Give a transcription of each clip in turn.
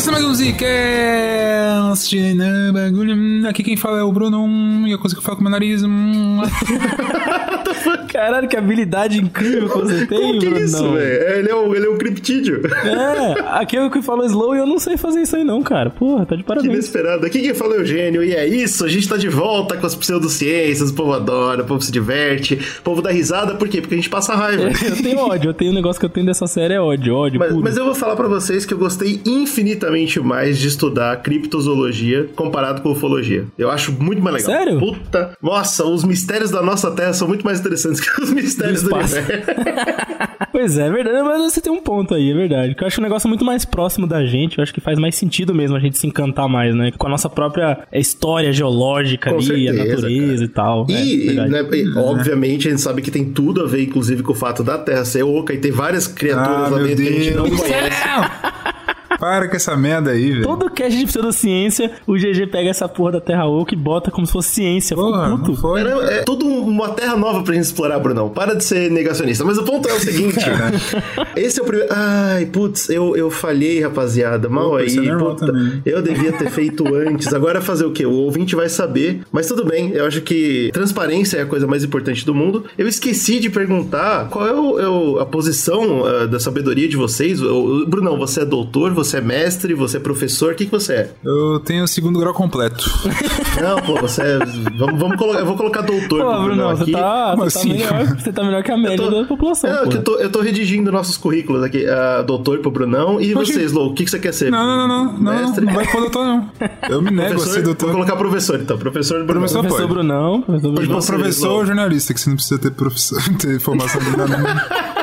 Começando mais um Zcast, né, bagulho. Aqui quem fala é o Bruno, e a coisa que eu falo com o meu nariz. hum. Caralho, que habilidade incrível que você tem, Como que é Bruno. isso, velho? É, Ele é um, ele é um criptídeo. É, aqui é o que falou slow e eu não sei fazer isso aí não, cara. Porra, tá de Que parabéns. inesperado. Aqui quem fala é o Eugênio. E é isso, a gente tá de volta com as pseudociências. O povo adora, o povo se diverte, o povo dá risada. Por quê? Porque a gente passa raiva. Eu tenho ódio, eu tenho um negócio que eu tenho dessa série, é ódio, ódio Mas, mas eu vou falar pra vocês que eu gostei infinitamente mais de estudar criptozoologia comparado com ufologia. Eu acho muito mais legal. Sério? Puta. Nossa, os mistérios da nossa Terra são muito mais interessantes que os mistérios Do do, espaço. universo. Pois é, é verdade, mas você tem um ponto aí, é verdade. Que eu acho um negócio muito mais próximo da gente, eu acho que faz mais sentido mesmo a gente se encantar mais, né? Com a nossa própria história geológica Com ali, certeza, a natureza cara. e tal. E, é, né, e, obviamente, a gente sabe que tem tudo a ver, inclusive, com o fato da Terra ser oca e ter várias criaturas Ah, lá dentro que a gente não conhece. Para com essa merda aí, velho. Todo cast de pseudociência, o GG pega essa porra da Terra Oca e bota como se fosse ciência. Eu Porra, puto. não foi. Era- É toda uma terra nova pra gente explorar, Brunão. Para de ser negacionista. Mas o ponto é o seguinte: esse é o primeiro. Ai, putz, eu, eu falhei, rapaziada. Mal aí. é puta. também. eu devia ter feito antes. Agora fazer o quê? O ouvinte vai saber. Mas tudo bem, eu acho que transparência é a coisa mais importante do mundo. Eu esqueci de perguntar qual é, o- é o- a posição ah, da sabedoria de vocês. O- o- Brunão, você é doutor, você é mestre, você é professor, o que, que você é? Eu tenho o segundo grau completo. Não, pô, você é. Vamos, vamos colocar. Eu vou colocar doutor Pô, pro Bruno, você aqui. tá, você, tá assim? melhor, você tá melhor que a média tô- da população, É, pô. que eu tô, eu tô redigindo nossos currículos aqui. Uh, doutor pro Brunão. E Oxi. vocês, Lou, o que, que você quer ser? Não, não, não, não, não, Mestre? não vai pôr doutor, não. Eu me nego a Professor? ser Vou doutor. colocar professor, então. Professor Brunão. Professor Professor. Brunão, professor Pode Brunão. você, Professor ou jornalista, que você não precisa ter, profissão, ter formação de nada.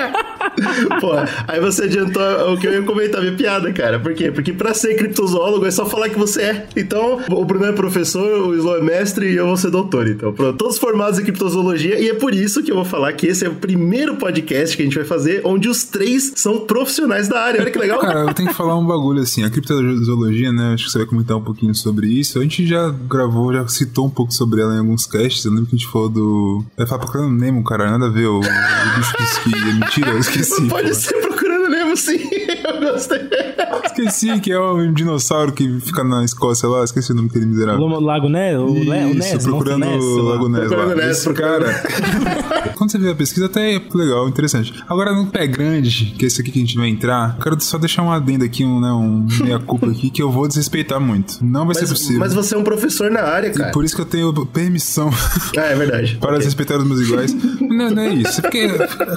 Pô, aí você adiantou o que eu ia comentar, minha piada, cara. Por quê? Porque pra ser criptozoólogo é só falar que você é. Então, o Bruno é professor, o Slow é mestre e eu vou ser doutor. Então, pronto. Todos formados em criptozoologia. E é por isso que eu vou falar que esse é o primeiro podcast que a gente vai fazer onde os três são profissionais da área. Olha que legal. Cara, eu tenho que falar um bagulho assim. A criptozoologia, né? Acho que você vai comentar um pouquinho sobre isso. A gente já gravou, já citou um pouco sobre ela em alguns casts. Eu lembro que a gente falou do. Eu ia falar procurando Nemo, cara. Nada a ver. O, o bicho disse que é mentira. Eu esqueci. Pode pô. ser procurando mesmo, sim. Esqueci que é um dinossauro que fica na Escócia lá. Esqueci o nome daquele miserável. Lago, Lago Ness, o, Le, o Isso, Ness, procurando Ness, o. Lago Ness lá. Ness, Esse cara. Quando você vê a pesquisa, até é legal, interessante. Agora, no pé grande, que é esse aqui que a gente vai entrar, eu quero só deixar um adendo aqui, um, né, um meia-culpa aqui, que eu vou desrespeitar muito. Não vai ser Mas, possível. mas você é um professor na área, cara. Por isso que eu tenho permissão Ah, é verdade. para Ok. desrespeitar os meus iguais. não, não é isso. É porque,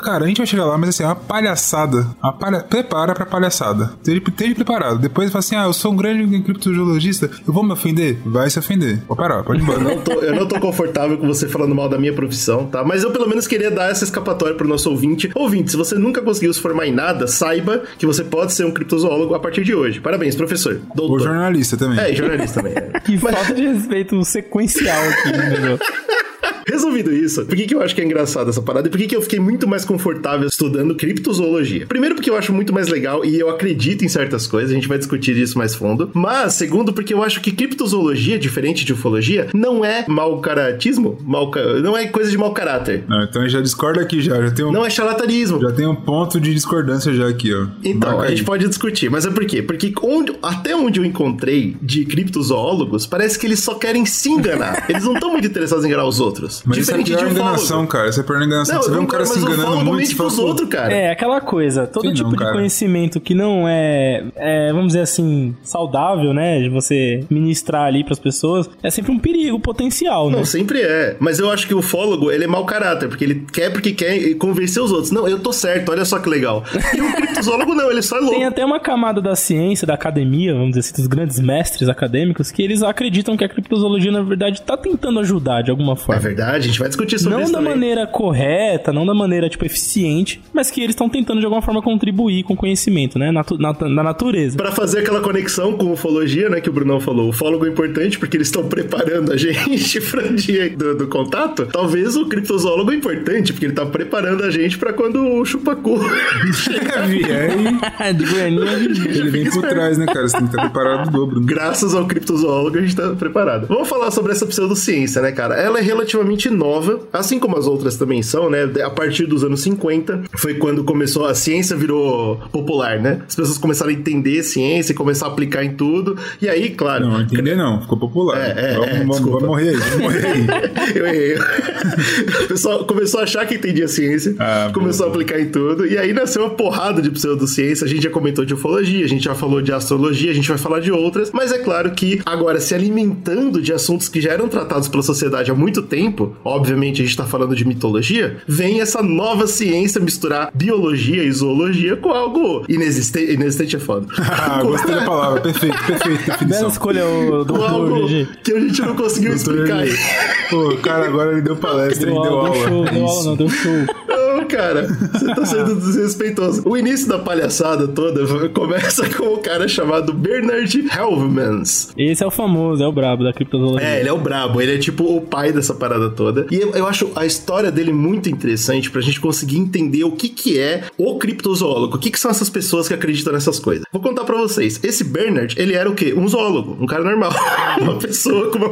cara, a gente vai chegar lá, mas assim, é uma palhaçada. Uma palha... Prepara pra palhaçada. Esteja esteja preparado. Depois fala assim: ah, eu sou um grande criptozoologista, eu vou me ofender? Vai se ofender. Pode parar, pode ir embora. Eu não, tô, eu não tô confortável com você falando mal da minha profissão, tá? Mas eu pelo menos queria dar essa escapatória pro nosso ouvinte. Ouvinte, se você nunca conseguiu se formar em nada, saiba que você pode ser um criptozoólogo a partir de hoje. Parabéns, professor. Ou Doutor. jornalista também. É, jornalista também. é. Que falta de respeito sequencial aqui, né, meu? Resolvido isso, por que, que eu acho que é engraçado essa parada e por que, que eu fiquei muito mais confortável estudando criptozoologia? Primeiro, porque eu acho muito mais legal e eu acredito em certas coisas, a gente vai discutir isso mais fundo. Mas, segundo, porque eu acho que criptozoologia, diferente de ufologia, não é mau caratismo, mau não é coisa de mau caráter. Não, então já discorda aqui já. Já tem um, Não é charlatanismo. já tem um ponto de discordância já aqui, ó. Então, Marca a gente aí. pode discutir, mas é por quê? Porque onde- até onde eu encontrei de criptozoólogos, parece que eles só querem se enganar. eles não estão muito interessados em enganar os outros. Mas isso é Diferente pior enganação, cara. Isso é pior enganação. Não, você vê um cara se enganando muito, você fala, pros pô, outros, cara. É, aquela coisa, todo Sim, tipo não, de cara. conhecimento que não é, é, vamos dizer assim, saudável, né, de você ministrar ali pras pessoas, é sempre um perigo potencial, né? Não, sempre é. Mas eu acho que o ufólogo, ele é mau caráter, porque ele quer porque quer convencer os outros. Não, eu tô certo, olha só que legal. E o criptozoólogo não, ele só é louco. Tem até uma camada da ciência, da academia, vamos dizer assim, dos grandes mestres acadêmicos, que eles acreditam que a criptozoologia, na verdade, tá tentando ajudar de alguma É forma. Verdade, a gente vai discutir sobre não isso da também. maneira correta, não da maneira, tipo, eficiente, mas que eles estão tentando, de alguma forma, contribuir com o conhecimento, né? Natu na, na natureza. Pra fazer aquela conexão com ufologia, né, que o Brunão falou. O ufólogo é importante porque eles estão preparando a gente pra dia do, do contato. Talvez o criptozoólogo é importante porque ele tá preparando a gente pra quando o chupacu de Goianinha, ele vem por trás, né, cara? Você tem que estar preparado do dobro. Né? Graças ao criptozoólogo a gente tá preparado. Vamos falar sobre essa pseudociência, né, cara? Ela é relativamente nova, assim como as outras também são, né? A partir dos anos 50 foi quando começou, a ciência virou popular, né? As pessoas começaram a entender ciência e começar a aplicar em tudo. E aí, claro. Não, entender não, ficou popular. É, é, vamos, é, vamos, desculpa. vamos morrer aí, vamos morrer aí. Eu errei. O pessoal começou a achar que entendia ciência, Ah, começou boa. a aplicar em tudo, e aí nasceu uma porrada de pseudociência. A gente já comentou de ufologia, a gente já falou de astrologia, a gente vai falar de outras, mas é claro que agora se alimentando de assuntos que já eram tratados pela sociedade há muito tempo, obviamente a gente tá falando de mitologia, vem essa nova ciência misturar biologia e zoologia com algo inexistente. Inexistente é foda. Ah, gostei da palavra, perfeito, perfeito, Bela escolha o com do algo que a gente não conseguiu explicar. Eli. Pô, o cara agora ele deu palestra, Deu ele deu aula, aula. deu show, É deu aula não, deu show. Cara, você tá sendo desrespeitoso. O início da palhaçada toda começa com um cara chamado Bernard Helvmans. Esse é o famoso, é o brabo da criptozoologia. É, ele é o brabo, ele é tipo o pai dessa parada toda. E eu, eu acho a história dele muito interessante pra gente conseguir entender o que que é o criptozoólogo, o que que são essas pessoas que acreditam nessas coisas. Vou contar pra vocês. Esse Bernard, ele era o quê? Um zoólogo, um cara normal. uma pessoa com uma...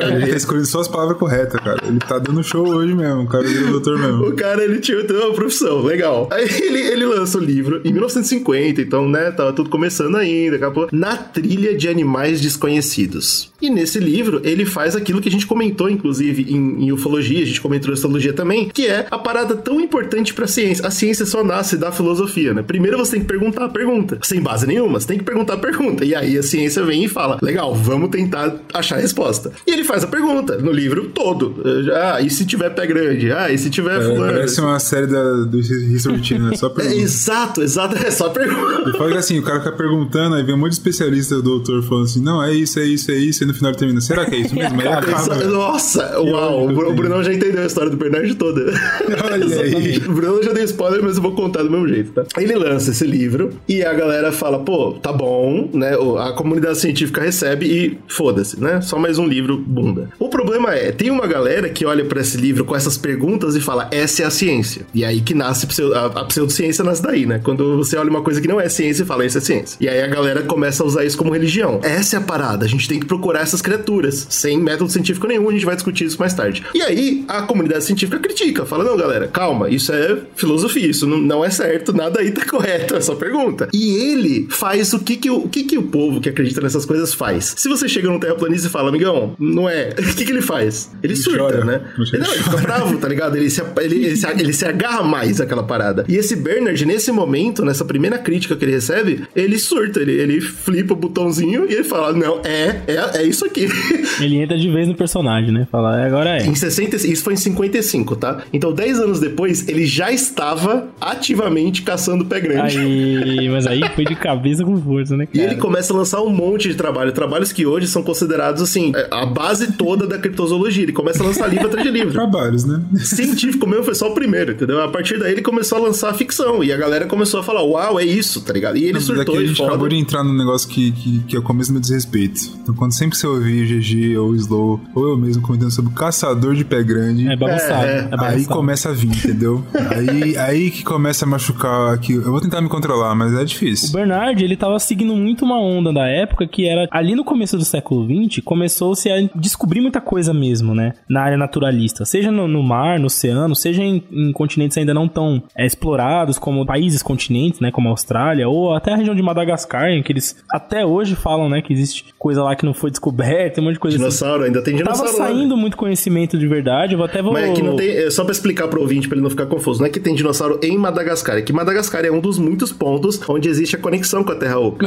Ele tá escolhendo só as palavras corretas, cara. Ele tá dando show hoje mesmo, o cara virou doutor mesmo. O cara, ele tinha uma profissão, legal. Aí ele, ele lança o livro em 1950, então, né, tava tudo começando ainda, acabou. Na trilha de animais desconhecidos. E nesse livro, ele faz aquilo que a gente comentou, inclusive, em, em ufologia, a gente comentou em astrologia também, que é a parada tão importante pra ciência. A ciência só nasce da filosofia, né? Primeiro você tem que perguntar a pergunta. Sem base nenhuma, você tem que perguntar a pergunta. E aí a ciência vem e fala, legal, vamos tentar achar a resposta. E ele faz a pergunta no livro todo. Ah, e se tiver pé grande? Ah, e se tiver É, fulano? parece uma série da, do History Channel, né? Só É, pergunta. exato, exato, é só pergunta. Fala que assim, o cara fica perguntando, aí vem um monte de especialista do doutor falando assim, não, é isso, é isso, é isso, e no final termina, será que é isso mesmo? Aí acaba. Nossa, uau, o, Bru- o. Brunão já entendeu a história do Bernard toda. Olha aí. O Brunão já deu spoiler, mas eu vou contar do mesmo jeito, tá? Ele lança esse livro e a galera fala, pô, tá bom, né? A comunidade científica recebe e foda-se, né? Só mais um livro bunda. O problema é, tem uma galera que olha pra esse livro com essas perguntas e fala, essa é a ciência. E aí que nasce a, a pseudociência nasce daí, né? Quando você olha uma coisa que não é ciência e fala, isso é ciência. E aí a galera começa a usar isso como religião. Essa é a parada, a gente tem que procurar essas criaturas. Sem método científico nenhum, a gente vai discutir isso mais tarde. E aí a comunidade científica critica, fala, não, galera, calma, isso é filosofia, isso não, não é certo, nada aí tá correto, é só pergunta. E ele faz o que que o, o que que o povo que acredita nessas coisas faz. Se você chega num terraplanista e fala, amigão, não é, o que que ele faz? Ele surta, chora. né? Ele Não, ele fica bravo, tá ligado? Ele se, ele, ele, se, ele se agarra mais àquela parada. E esse Bernard, nesse momento, nessa primeira crítica que ele recebe, ele surta, ele, ele flipa o botãozinho e ele fala, não, é, é, é isso aqui. Ele entra de vez no personagem, né? Fala, "É, agora é. Em 60, isso foi em 55, tá? Então, 10 anos depois, ele já estava ativamente caçando pé grande. Aí, mas aí foi de cabeça com força, né, E cara? ele começa a lançar um monte de trabalho, trabalhos que hoje são considerados, assim, a base toda da criptozoologia. Ele começa a lançar livro atrás de livro. Trabalhos, né? Científico mesmo foi só o primeiro, entendeu? A partir daí ele começou a lançar ficção. E a galera começou a falar, uau, é isso, tá ligado? E ele Mas aqui surtou a e gente foda. acabou de entrar num negócio que, que, que é o começo do meu desrespeito. Então, quando sempre você ouvir GG ou Slow, ou eu mesmo comentando sobre caçador de pé grande, É bagunçado. É, é. É, bagunçado. aí começa a vir, entendeu? aí, aí que começa a machucar aqui. Eu vou tentar me controlar, mas é O difícil. Bernard, ele tava seguindo muito uma onda da época que era ali no começo do século XX, começou-se a descobrir muita coisa mesmo, né? Na área naturalista. Seja no, no mar, no oceano, seja em, em continentes ainda não tão é, explorados, como países continentes, né? Como a Austrália, ou até a região de Madagascar, em que eles até hoje falam, né? Que existe coisa lá que não foi descoberta, um monte de coisa assim. Dinossauro, ainda tem Tava dinossauro lá, né? saindo muito conhecimento de verdade, eu vou até vou... Mas é que não tem. é Só pra explicar pro ouvinte, pra ele não ficar confuso, não é que tem dinossauro em Madagascar, é que Madagascar é um dos muitos pontos onde existe a conexão com a Terra Oca.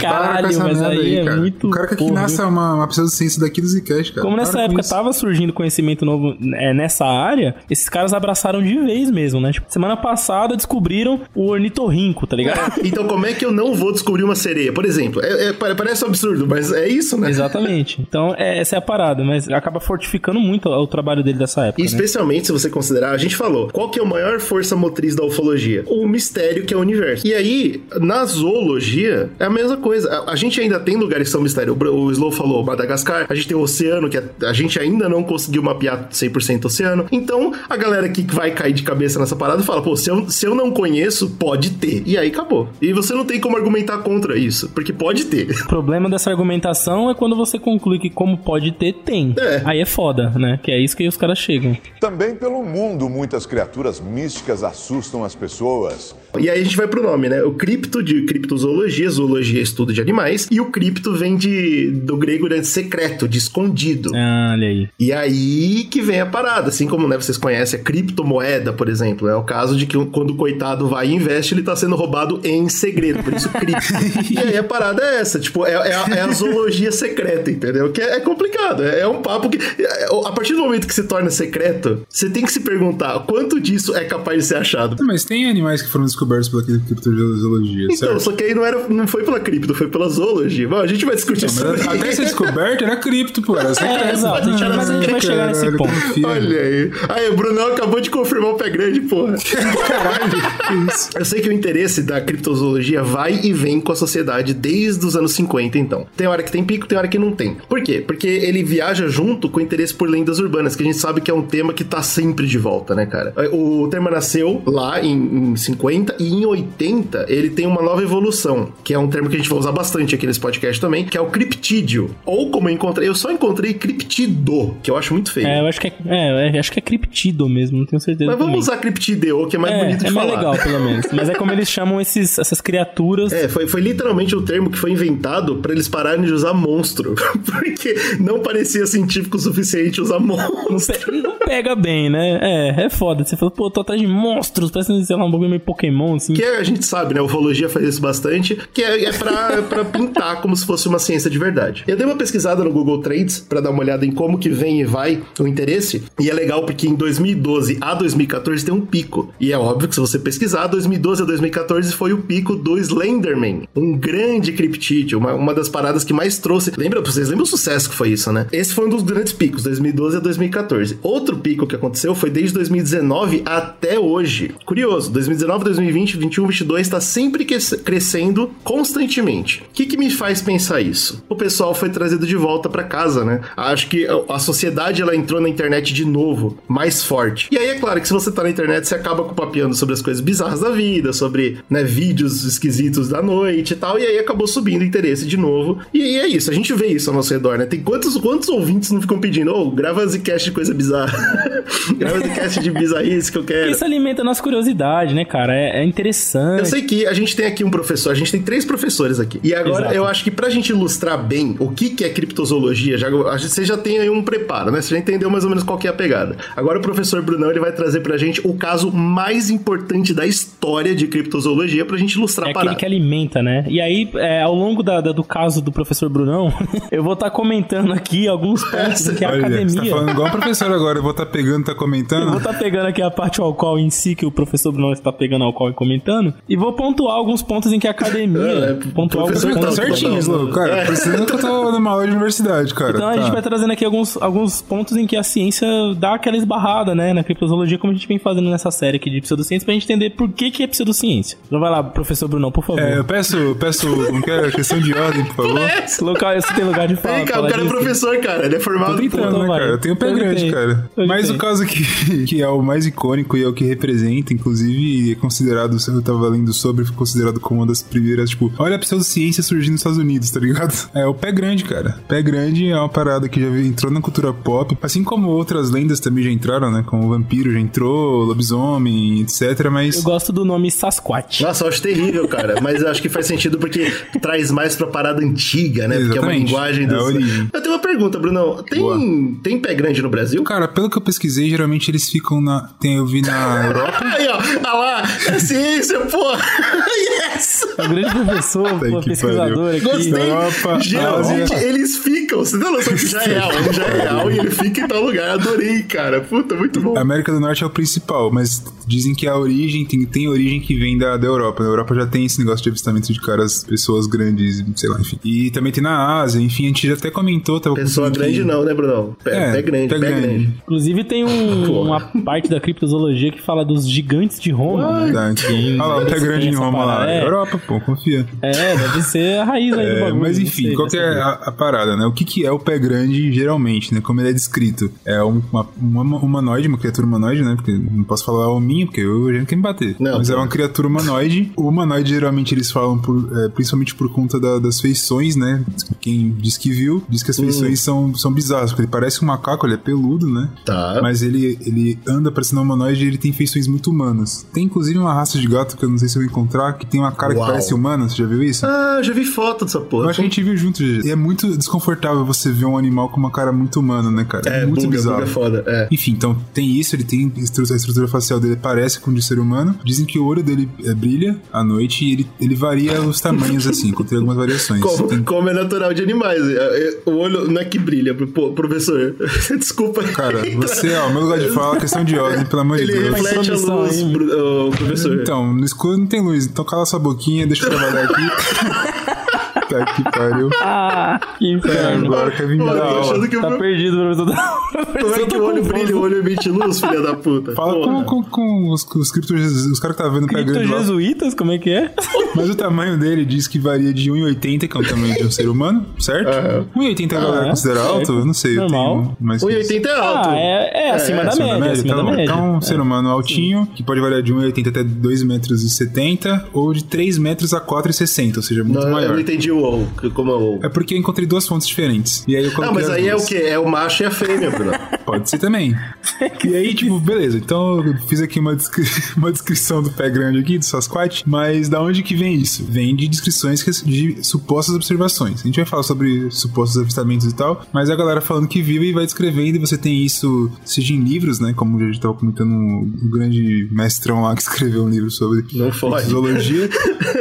Caralho, com mas merda aí é cara. muito O cara que aqui nasce uma, uma pseudociência daqui do Zcast, cara. Como nessa com época isso. tava surgindo conhecimento novo é, nessa área, esses caras abraçaram de vez mesmo, né? Tipo, semana passada descobriram o ornitorrinco, tá ligado? Então, como é que eu não vou descobrir uma sereia? Por exemplo, é- é- pare- parece um absurdo, mas é isso, né? Exatamente. Então, é, essa é a parada, mas acaba fortificando muito o, o trabalho dele dessa época. E né? especialmente se você considerar, a gente falou, qual que é a maior força motriz da ufologia? O mistério que é o universo. E aí, na zoologia, é a mesma coisa. A, a gente ainda tem lugares que são mistério. O, o Slow falou Madagascar, a gente tem o oceano, que a, a gente ainda não conseguiu mapear 100% o oceano. Então, a galera que vai cair cai de cabeça nessa parada e fala, pô, se eu, se eu não conheço, pode ter. E aí acabou. E você não tem como argumentar contra isso, porque pode ter. O problema dessa argumentação é quando você conclui que como pode ter, tem. É. Aí é foda, né? Que é isso que os caras chegam. Também pelo mundo, muitas criaturas místicas assustam as pessoas. E aí a gente vai pro nome, né? O cripto de criptozoologia, zoologia é estudo de animais, e o cripto vem de do grego de secreto, de escondido. Ah, olha aí. E aí que vem a parada, assim como né, vocês conhecem a criptomoeda, por exemplo. É o caso de que quando o coitado vai e investe, ele tá sendo roubado em segredo, por isso cripto. e aí a parada é essa, tipo, é, é, a, é a zoologia secreta, entendeu? Que é, é complicado, é, é um papo que. é, a partir do momento que se torna secreto, você tem que se perguntar quanto disso é capaz de ser achado. Mas tem animais que foram descobertos pela criptozoologia, Então, certo? só que aí não, era, não foi pela cripto, foi pela zoologia. Bom, a gente vai discutir sobre até ser descoberto era cripto, pô. Era secreto. É, exato, a gente- mas a gente vai chegar nesse ponto. Olha aí. Aí, o Brunão acabou de confirmar o pé grande, porra. Caralho, que isso? Eu sei que o interesse da criptozoologia vai e vem com a sociedade desde os anos 50, então. Tem hora que tem pico, tem hora que não tem. Por quê? Porque ele viaja junto com o interesse por lendas urbanas, que a gente sabe que é um tema que tá sempre de volta, né, cara? O tema nasceu lá em, em 50 e em 80 ele tem uma nova evolução, que é um termo que a gente vai usar bastante aqui nesse podcast também, que é o criptídeo. Ou como eu encontrei, eu só encontrei criptido, que eu acho muito feio. É, eu acho que é, é, eu acho que é criptido mesmo, não tenho certeza. Mas vamos usar criptideo, que é mais é, bonito de é falar. mais legal, pelo menos. Mas é como eles chamam esses, essas criaturas. É, foi, foi literalmente um termo que foi inventado pra eles pararem de usar monstro. Porque não parecia científico o suficiente usar Não, monstro. pe- não pega bem, né? É, é foda. Você fala, pô, tô atrás de monstros, parece, sei lá, um bagulho meio Pokémon, assim. Que a gente sabe, né? A ufologia faz isso bastante, que é, é pra, pra pintar como se fosse uma ciência de verdade. Eu dei uma pesquisada no Google Trends pra dar uma olhada em como que vem e vai o interesse, e é legal porque em 2012 a 2014 tem um pico. E é óbvio que se você pesquisar, 2012 a 2014 foi o pico do Slenderman, um grande criptídeo, uma, uma das paradas que mais trouxe. Lembra, vocês lembram o sucesso que foi isso, né? Esse foi um dos grandes picos, 2012 a 2014. Outro pico que aconteceu foi desde 2019 até hoje. Curioso, 2019, 2020, 21, 22 está sempre crescendo constantemente. O que, que me faz pensar isso? O pessoal foi trazido de volta para casa, né? Acho que a sociedade ela entrou na internet de novo, mais forte. E aí é claro que se você tá na internet, você acaba papeando sobre as coisas bizarras da vida, sobre né, vídeos esquisitos da noite e tal, e aí acabou subindo o interesse de novo. E aí é isso, a gente vê isso ao nosso redor, né? Tem quantos, quantos ouvintes não ficam pedindo, ô, grava Zcast de coisa bizarra. grava Zcast de bizarrice que eu quero. Isso alimenta a nossa curiosidade, né, cara? É, é interessante. Eu sei que a gente tem aqui um professor, a gente tem três professores aqui. E agora Exato. eu acho que pra gente ilustrar bem o que, que é criptozoologia, já, a gente- você já tem aí um preparo, né? Você já entendeu mais ou menos qual que é a pegada. Agora o professor Brunão ele vai trazer pra gente o caso mais importante da história de criptozoologia pra gente ilustrar É a parada. aquele que alimenta, né? E aí, é, ao longo da, da- do caso do professor Brunão, eu vou estar comentando aqui alguns pontos em que a Olha, você tá academia. falando igual um professor agora. Eu vou estar pegando, tá Eu vou comentando. estar pegando aqui a parte ao qual em si, que o professor Bruno está pegando ao qual e comentando, e vou pontuar alguns pontos em que a academia. É, é, pontuar alguns Tá pontos. tá certinho, Slow. Cara, É. que eu tô numa aula de universidade, cara. Então a Tá. gente vai trazendo aqui alguns, alguns pontos em que a ciência dá aquela esbarrada, né, na criptozoologia, como a gente vem fazendo nessa série aqui de pseudociência, pra gente entender por que, que é pseudociência. Então vai lá, professor Brunão, por favor. É, eu peço, peço, como é? Questão de ordem, por favor. É, Local, você tem lugar de fala. Vem cá, o falar cara é disso. professor, cara. Ele é formado. Tô tentando, Então né, vai. cara? Eu tenho pé Eu grande, cara. Eu Mas o caso que, que é o mais icônico e é o que representa, inclusive, é considerado, eu tava lendo sobre, foi considerado como uma das primeiras, tipo, olha a pseudociência surgindo nos Estados Unidos, tá ligado? É o pé grande, cara. Pé grande é uma parada que já entrou na cultura pop, assim como outras lendas também já entraram, né? Como o vampiro já entrou, lobisomem, etc. Mas. Eu gosto do nome Sasquatch. Nossa, eu acho terrível, cara. Mas eu acho que faz sentido porque traz mais pra parada antiga, né? Porque é uma Exatamente. linguagem É dos... origem. Eu tenho uma pergunta, Brunão. Tem, tem pé grande no Brasil? Cara, pelo que eu pesquisei, geralmente eles ficam na. Tem, eu vi na Europa. Aí, ó. Ah lá. É ciência, pô. yes! É um grande professor, Puta pô, que pesquisador pariu. aqui. Gostei. Europa, Geralmente eles ficam. Você tem noção que já é real. Ele já é real e ele fica em tal lugar. Adorei, cara. Puta, muito bom. A América do Norte é o principal, mas dizem que a origem tem, tem origem que vem da, da Europa. Na Europa já tem esse negócio de avistamento de caras, pessoas grandes, sei lá, enfim. E também tem na Ásia, enfim, a gente já até comentou. Tava Pessoa grande que- não, né, Brunão? Pé, É, pé grande, pé, grande. Inclusive tem um- uma parte da criptozoologia que fala dos gigantes de Roma. né? Verdade. Quem- Olha lá, o pé grande em Roma lá. É, Europa, pô, confia. É, deve ser a raiz aí do É, bagulho. mas enfim, sei, qual que é a, a parada, né? O que, que é o pé grande, geralmente, né? Como ele é descrito. É um- uma, uma humanoide, uma criatura humanoide, né? Porque não posso falar hominho, porque eu já quer me bater. Não, mas é uma criatura humanoide. O humanoide, geralmente, eles falam por, é, principalmente por conta da- das feições, né? Quem diz que viu, diz que as feições são, são bizarras, porque ele parece um macaco, ele é peludo, né? Tá. Mas ele, ele anda parecendo um humanoide e ele tem feições muito humanas. Tem inclusive uma raça de gato que eu não sei se eu vou encontrar, que tem uma cara Uau. que parece humana, você já viu isso? Ah, eu já vi foto dessa Eu porra. acho que a gente viu junto, Gigi. E é muito desconfortável você ver um animal com uma cara muito humana, né, cara? É, muito buga, bizarro. buga foda. É. Enfim, então tem isso, ele tem a estrutura facial dele parece com de ser humano. Dizem que o olho dele é, brilha à noite e ele, ele varia os tamanhos, assim, tem algumas variações. Como, Tem- como é natural de animais. É, é, O olho não é que brilha, pô, professor. Desculpa. Cara, você, ó, meu lugar de fala, questão de ordem, pelo amor de Ele Deus. reflete a luz, aí. pro- ô, professor. Então, no escuro não tem luz, então cala sua boquinha, deixa eu trabalhar aqui. tá que pariu. Ah, que inferno. Agora quer vir me dar eu tô aula. achando que o Tá perdido, professor. Como é que o olho brilha, o olho emite luz, filha da puta? Fala com, com, com os, os criptos, os caras que tá vendo Cripto pegando lá. jesuítas, como é que é? Mas o tamanho dele diz que varia de 1,80, que é o tamanho de um ser humano, certo? Aham. 1,80 a Ah, galera é, considera certo. alto? Eu não sei. Normal. Eu tenho mais que isso. 1,80 é alto. Ah, é, é acima da Acima média, acima tá da média. Então, um ser humano altinho, que pode variar de 1,80 até 2,70 metros, e 70, ou de 3 metros a 4,60, ou seja, muito Não, eu maior. não entendi o ou, como é ou. É porque eu encontrei duas fontes diferentes. E aí eu Ah, coloquei mas as aí é duas. o quê? É o macho e a fêmea, Bruno. Pode ser também. e aí, tipo, beleza. Então eu fiz aqui uma, descri- uma descrição do pé grande aqui, do Sasquatch, mas da onde que vem isso? Vem de descrições de supostas observações. A gente vai falar sobre supostos avistamentos e tal, mas é a galera falando que viu e vai descrevendo, e você tem isso, seja em livros, né? Como a gente tava comentando, um, grande mestrão lá que escreveu um livro sobre Não zoologia,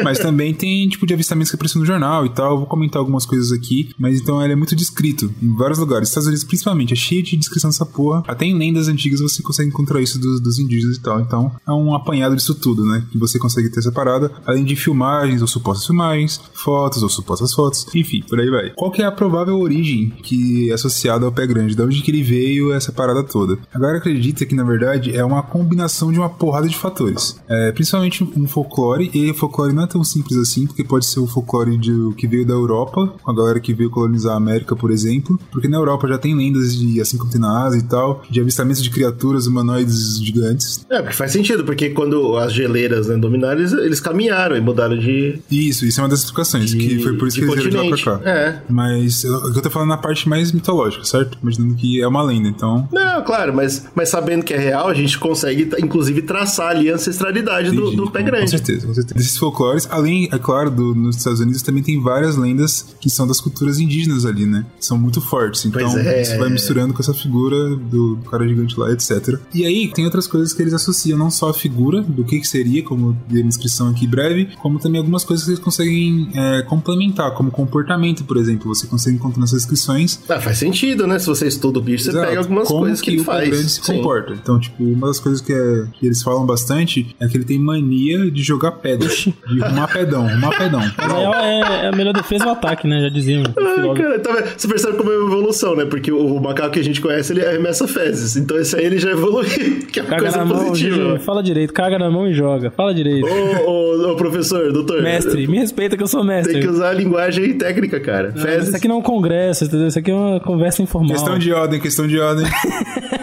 mas também tem tipo de avistamentos que aparecem no jornal e tal. Eu vou comentar algumas coisas aqui, mas então ele é muito descrito em vários lugares. Estados Unidos, principalmente, é cheio de descrição dessa porra. Até em lendas antigas você consegue encontrar isso dos, dos indígenas e tal. Então é um apanhado disso tudo, né? Que você consegue ter essa parada, além de filmagens ou supostas filmagens, fotos ou supostas fotos, enfim, por aí vai. Qual que é a provável origem que é associada ao pé grande? Da onde que ele veio essa parada toda? Agora acredita que na verdade é uma combinação de uma porrada de fatores. É, principalmente um folclore, e folclore não é tão simples assim, porque pode ser o folclore de, que veio da Europa, com a galera que veio colonizar a América, por exemplo, porque na Europa já tem lendas de, assim como tem na Ásia e tal, de avistamentos de criaturas humanoides gigantes. É, porque faz sentido, porque quando as geleiras né, dominaram, eles, eles caminharam e mudaram de. Isso, isso é uma das explicações, que foi por isso de que eles vieram de lá pra cá. É. Mas eu, eu tô falando na parte mais mitológica, certo? Imaginando que é uma lenda, então. Não, claro, mas, mas sabendo que é real, a gente consegue, inclusive, traçar ali a ancestralidade do, Entendi, do pé com- grande. Com certeza, com certeza. Desses folclores, além, é claro, do, nos Estados Unidos também tem várias lendas que são das culturas indígenas ali, né? São muito fortes. Então, é. isso vai misturando com essa figura do cara gigante lá, etc. E aí, tem outras coisas que eles associam, não só a figura do que, que seria, como dei uma descrição aqui breve, como também algumas coisas que eles conseguem é, complementar, como comportamento, por exemplo. Você consegue encontrar nessas descrições Ah, faz sentido, né? Se você estuda o bicho, você Exato. pega algumas Como coisas que, ele o faz. grande se Sim. comporta. Então, tipo, uma das coisas que, é- que eles falam bastante é que ele tem mania de jogar pedra. de arrumar pedão, arrumar pedão. É, é a melhor defesa o ataque, né? Já diziam. Ai, cara, tá? Você percebe como é uma evolução, né? Porque o, macaco que a gente conhece, ele arremessa fezes. Então esse aí ele já evoluiu, que é uma Caga coisa na mão, positiva. Gigi, fala direito. Caga na mão e joga. Fala direito. Ô, ô, ô, professor, doutor. Mestre, me respeita que eu sou mestre. Tem que usar a linguagem técnica, cara. Mas Fezes. Isso aqui não é um congresso, entendeu? Isso aqui é uma conversa informal. Questão de ordem, questão de ordem.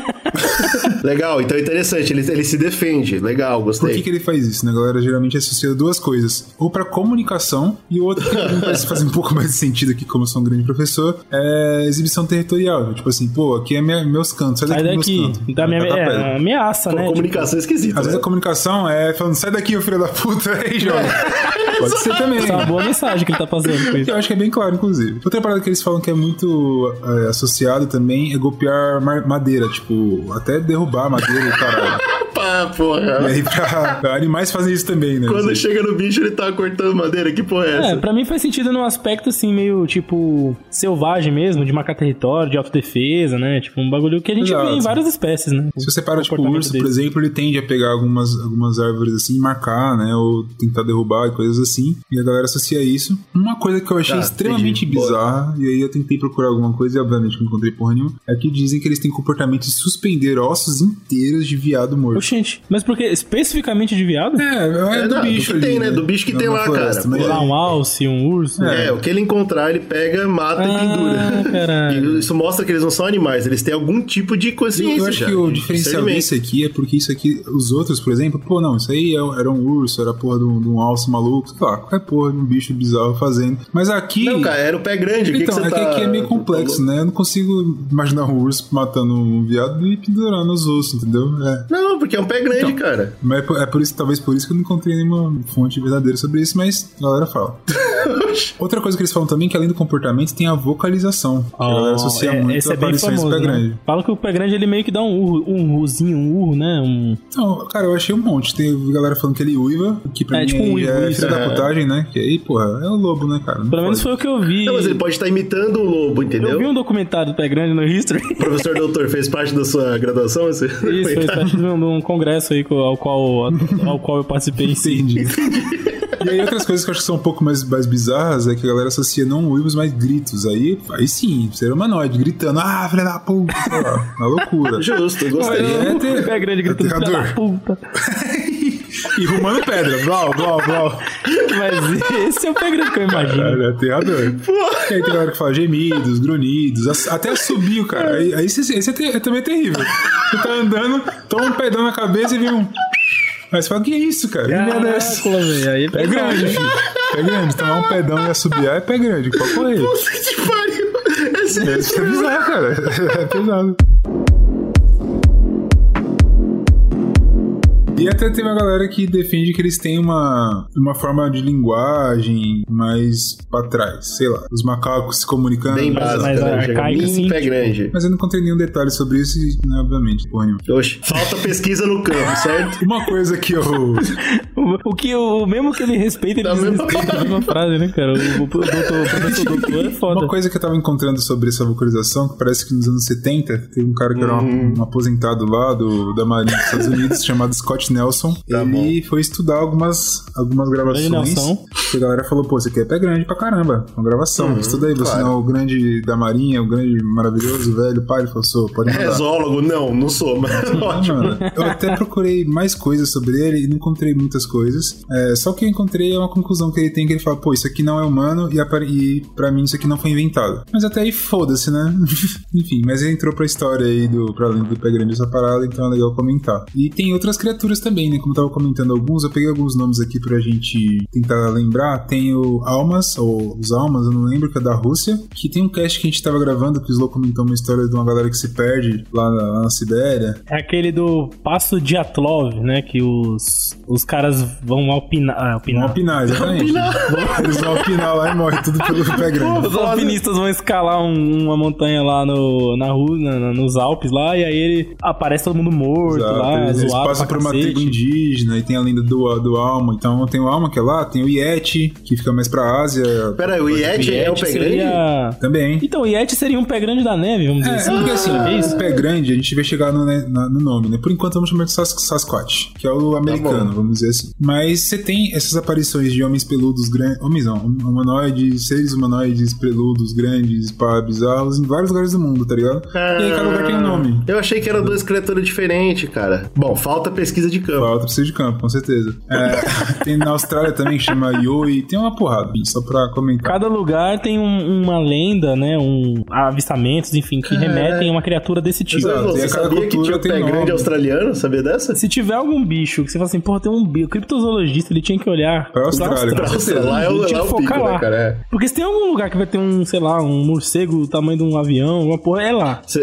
Legal, então é interessante. Ele, ele se defende. Legal, Por gostei. que, que ele faz isso, né? A galera geralmente associa duas coisas. Ou pra comunicação, e o outro que me parece fazer um pouco mais de sentido aqui, como eu sou um grande professor, é exibição territorial. Tipo assim, pô, aqui é minha- meus cantos, sai Sai daqui, daqui. meus cantos. Da minha, é, ameaça, Pô, né? comunicação é esquisita. Às vezes né? a comunicação é falando, sai daqui, ô filho da puta, aí joga. Pode ser também. É uma boa mensagem que ele tá fazendo com isso. Eu acho que é bem claro, inclusive. Outra parada que eles falam que é muito é, associado também é golpear madeira, tipo, até derrubar madeira e caralho. Pá, E porra. aí pra. Animais fazem isso também, né? Quando chega no bicho, ele tá cortando madeira. Que porra é essa? É, pra mim faz sentido num aspecto assim, meio tipo selvagem mesmo, de marcar território, de autodefesa, né? Tipo, um bagulho que a gente Exato. vê em várias espécies, né? Se você para, tipo, o urso, por deles. exemplo, ele tende a pegar algumas, algumas árvores assim e marcar, né? Ou tentar derrubar e coisas assim, e a galera associa isso. Uma coisa que eu achei Ah, extremamente entendi. Boa. bizarra, e aí eu tentei procurar alguma coisa e obviamente não encontrei porra nenhuma, é que dizem que eles têm comportamento de suspender ossos inteiros de viado morto. Oxente, mas por que? Especificamente de viado? É, é, É, do não, do bicho que ali, tem, né? Do bicho que Na- tem lá, floresta, cara. mas lá, um alce, um urso. É, o que ele encontrar, ele pega, mata e Ah, pendura. caralho. E isso mostra que eles não são animais, eles têm algum tipo de consciência. eu acho já, que o diferencial desse aqui é porque isso aqui, os outros, por exemplo, pô, não, isso aí é- era um urso, era porra de um, de um alce maluco, lá, qualquer porra de um bicho bizarro fazendo. Mas aqui. Não, cara, era o pé grande. o que Então, que você é que tá... aqui é meio complexo, né? Eu não consigo imaginar um urso matando um viado e pendurando os ossos, entendeu? É. Não, porque é um pé grande, Então, cara. Mas é por, é por isso, talvez por isso que eu não encontrei nenhuma fonte verdadeira sobre isso, mas a galera fala. Outra coisa que eles falam também é que além do comportamento tem a vocalização. que a galera associa é, muito esse a é bem famoso, do pé né? grande. Fala que o pé grande ele meio que dá um urro, um urrozinho, um urro, né? Um... Então, cara, eu achei um monte. Tem galera falando que ele uiva, que pra É, mim tipo um uivo, é filho da é. putagem, né? Que aí, porra, é o lobo, né, cara? Não Pelo menos foi o que eu vi. Não, mas ele pode estar imitando o lobo, Eu entendeu? vi um documentário do pé grande no History. O professor doutor fez parte da sua graduação? Esse... Isso, fez parte de um, de um congresso aí ao qual, ao qual eu participei. Entendi. e aí outras coisas que eu acho que são um pouco mais, mais bizarras é que a galera associa não uivos, mas gritos. Aí, aí sim, ser humanoide, gritando, ah, filha da puta, na loucura. Justo, eu gostei. É, O ter- pé grande gritando filha da puta. E rumando pedra, blau, blau, blau. Mas esse é o pé grande que eu imagino. É, é aterrador. E aí tem galera que fala gemidos, grunhidos, até assobio, cara. Aí, aí esse, esse é, ter- é também terrível. Você tá andando, toma um pedão na cabeça e vem um... Aí você fala, que isso, cara? Que merda é essa? Aí Pé grande, filho. Pé grande. Tomar um pedão e assobiar é pé grande. Pode correr. Que pariu! Esse- Isso é bizarro, cara. É pesado. E até tem uma galera que defende que eles têm uma, uma forma de linguagem mais pra trás. Sei lá, os macacos se comunicando. Bem básico, mais né? Bem assim, pé tipo- grande. Mas eu não contei nenhum detalhe sobre isso e, né, obviamente, porra nenhuma. Oxe, falta pesquisa no campo, certo? Uma coisa que eu... O, o que o mesmo que ele respeita, ele Da mesma- desrespeita a mesma frase, né, cara? O, o, o doutor, o professor doutor é foda. Uma coisa que eu tava encontrando sobre essa vocalização, que parece que nos anos 70 teve um cara que era Uhum. um, um aposentado lá do, da Marinha dos Estados Unidos, chamado Scott Nelson. Tá ele foi estudar algumas, algumas gravações. Grande Nelson. E a galera falou, pô, você aqui é pé grande pra caramba. Uma gravação. Uhum, Estuda aí, você claro. não é o grande da Marinha, o grande maravilhoso, velho pai. Ele falou, sou, pode mandar. Resólogo, não, não sou, mas ótimo. Mano, eu até procurei mais coisas sobre ele e não encontrei muitas coisas. É, só que eu encontrei uma conclusão que ele tem que ele fala, pô, isso aqui não é humano e, e pra mim isso aqui não foi inventado. Mas até aí foda-se, né? Enfim, mas ele entrou pra história aí do pra além do pé grande essa parada, então é legal comentar. E tem outras criaturas também, né? Como eu tava comentando alguns, eu peguei alguns nomes aqui pra gente tentar lembrar. Tem o Almas, ou os Almas, eu não lembro, que é da Rússia, que tem um cast que a gente tava gravando que o Slow comentou uma história de uma galera que se perde lá na, lá na Sibéria. É aquele do Passo Diatlov, né? Que os, os caras vão alpinar. Ah, Vão alpinar. alpinar, exatamente. Eles vão alpinar lá e morrem tudo pelo pé grande. Os alpinistas vão escalar um- uma montanha lá no, na rua, na- nos Alpes lá, e aí ele aparece todo mundo morto Exato, lá, eles, eles zoado passam pra por uma cacete. Tribo indígena e tem a lenda do, do Alma. Então tem o Alma que é lá, tem o Yeti, que fica mais pra Ásia Pera aí, o Yeti é o pé grande? seria... também. Então, o Yeti seria um pé grande da neve, vamos dizer É, assim. porque assim, isso? o pé grande, a gente vai chegar no, né, no nome, né? Por enquanto vamos chamar de Sas Sasquatch, que é o americano, bom. vamos dizer assim. Mas você tem essas aparições de homens peludos grandes, homens não, hum, humanoides, seres humanoides peludos, grandes, pá, bizarros, em vários lugares do mundo, tá ligado? E aí cada lugar tem um nome. Eu achei que eram duas criaturas diferentes, cara. Bom, falta pesquisa de campo. Falta precisa de campo, com certeza. É, tem na Austrália também que chama Yoi, tem uma porrada, só pra comentar. Cada lugar tem um- uma lenda, né? Um avistamentos, enfim, que remetem a uma criatura desse tipo. Exato. Você e a cada sabia que tinha o tem pé nome. grande australiano? Sabia dessa? Se tiver algum bicho que você fala assim, porra, tem um bicho, o criptozoologista, ele tinha que olhar Pra Austrália, com Nossa, certeza. lá é o, Tinha lá é que o pico, né, lá. cara? É. Porque se tem algum lugar que vai ter um, sei lá, um morcego do tamanho de um avião, uma porra, é lá. Você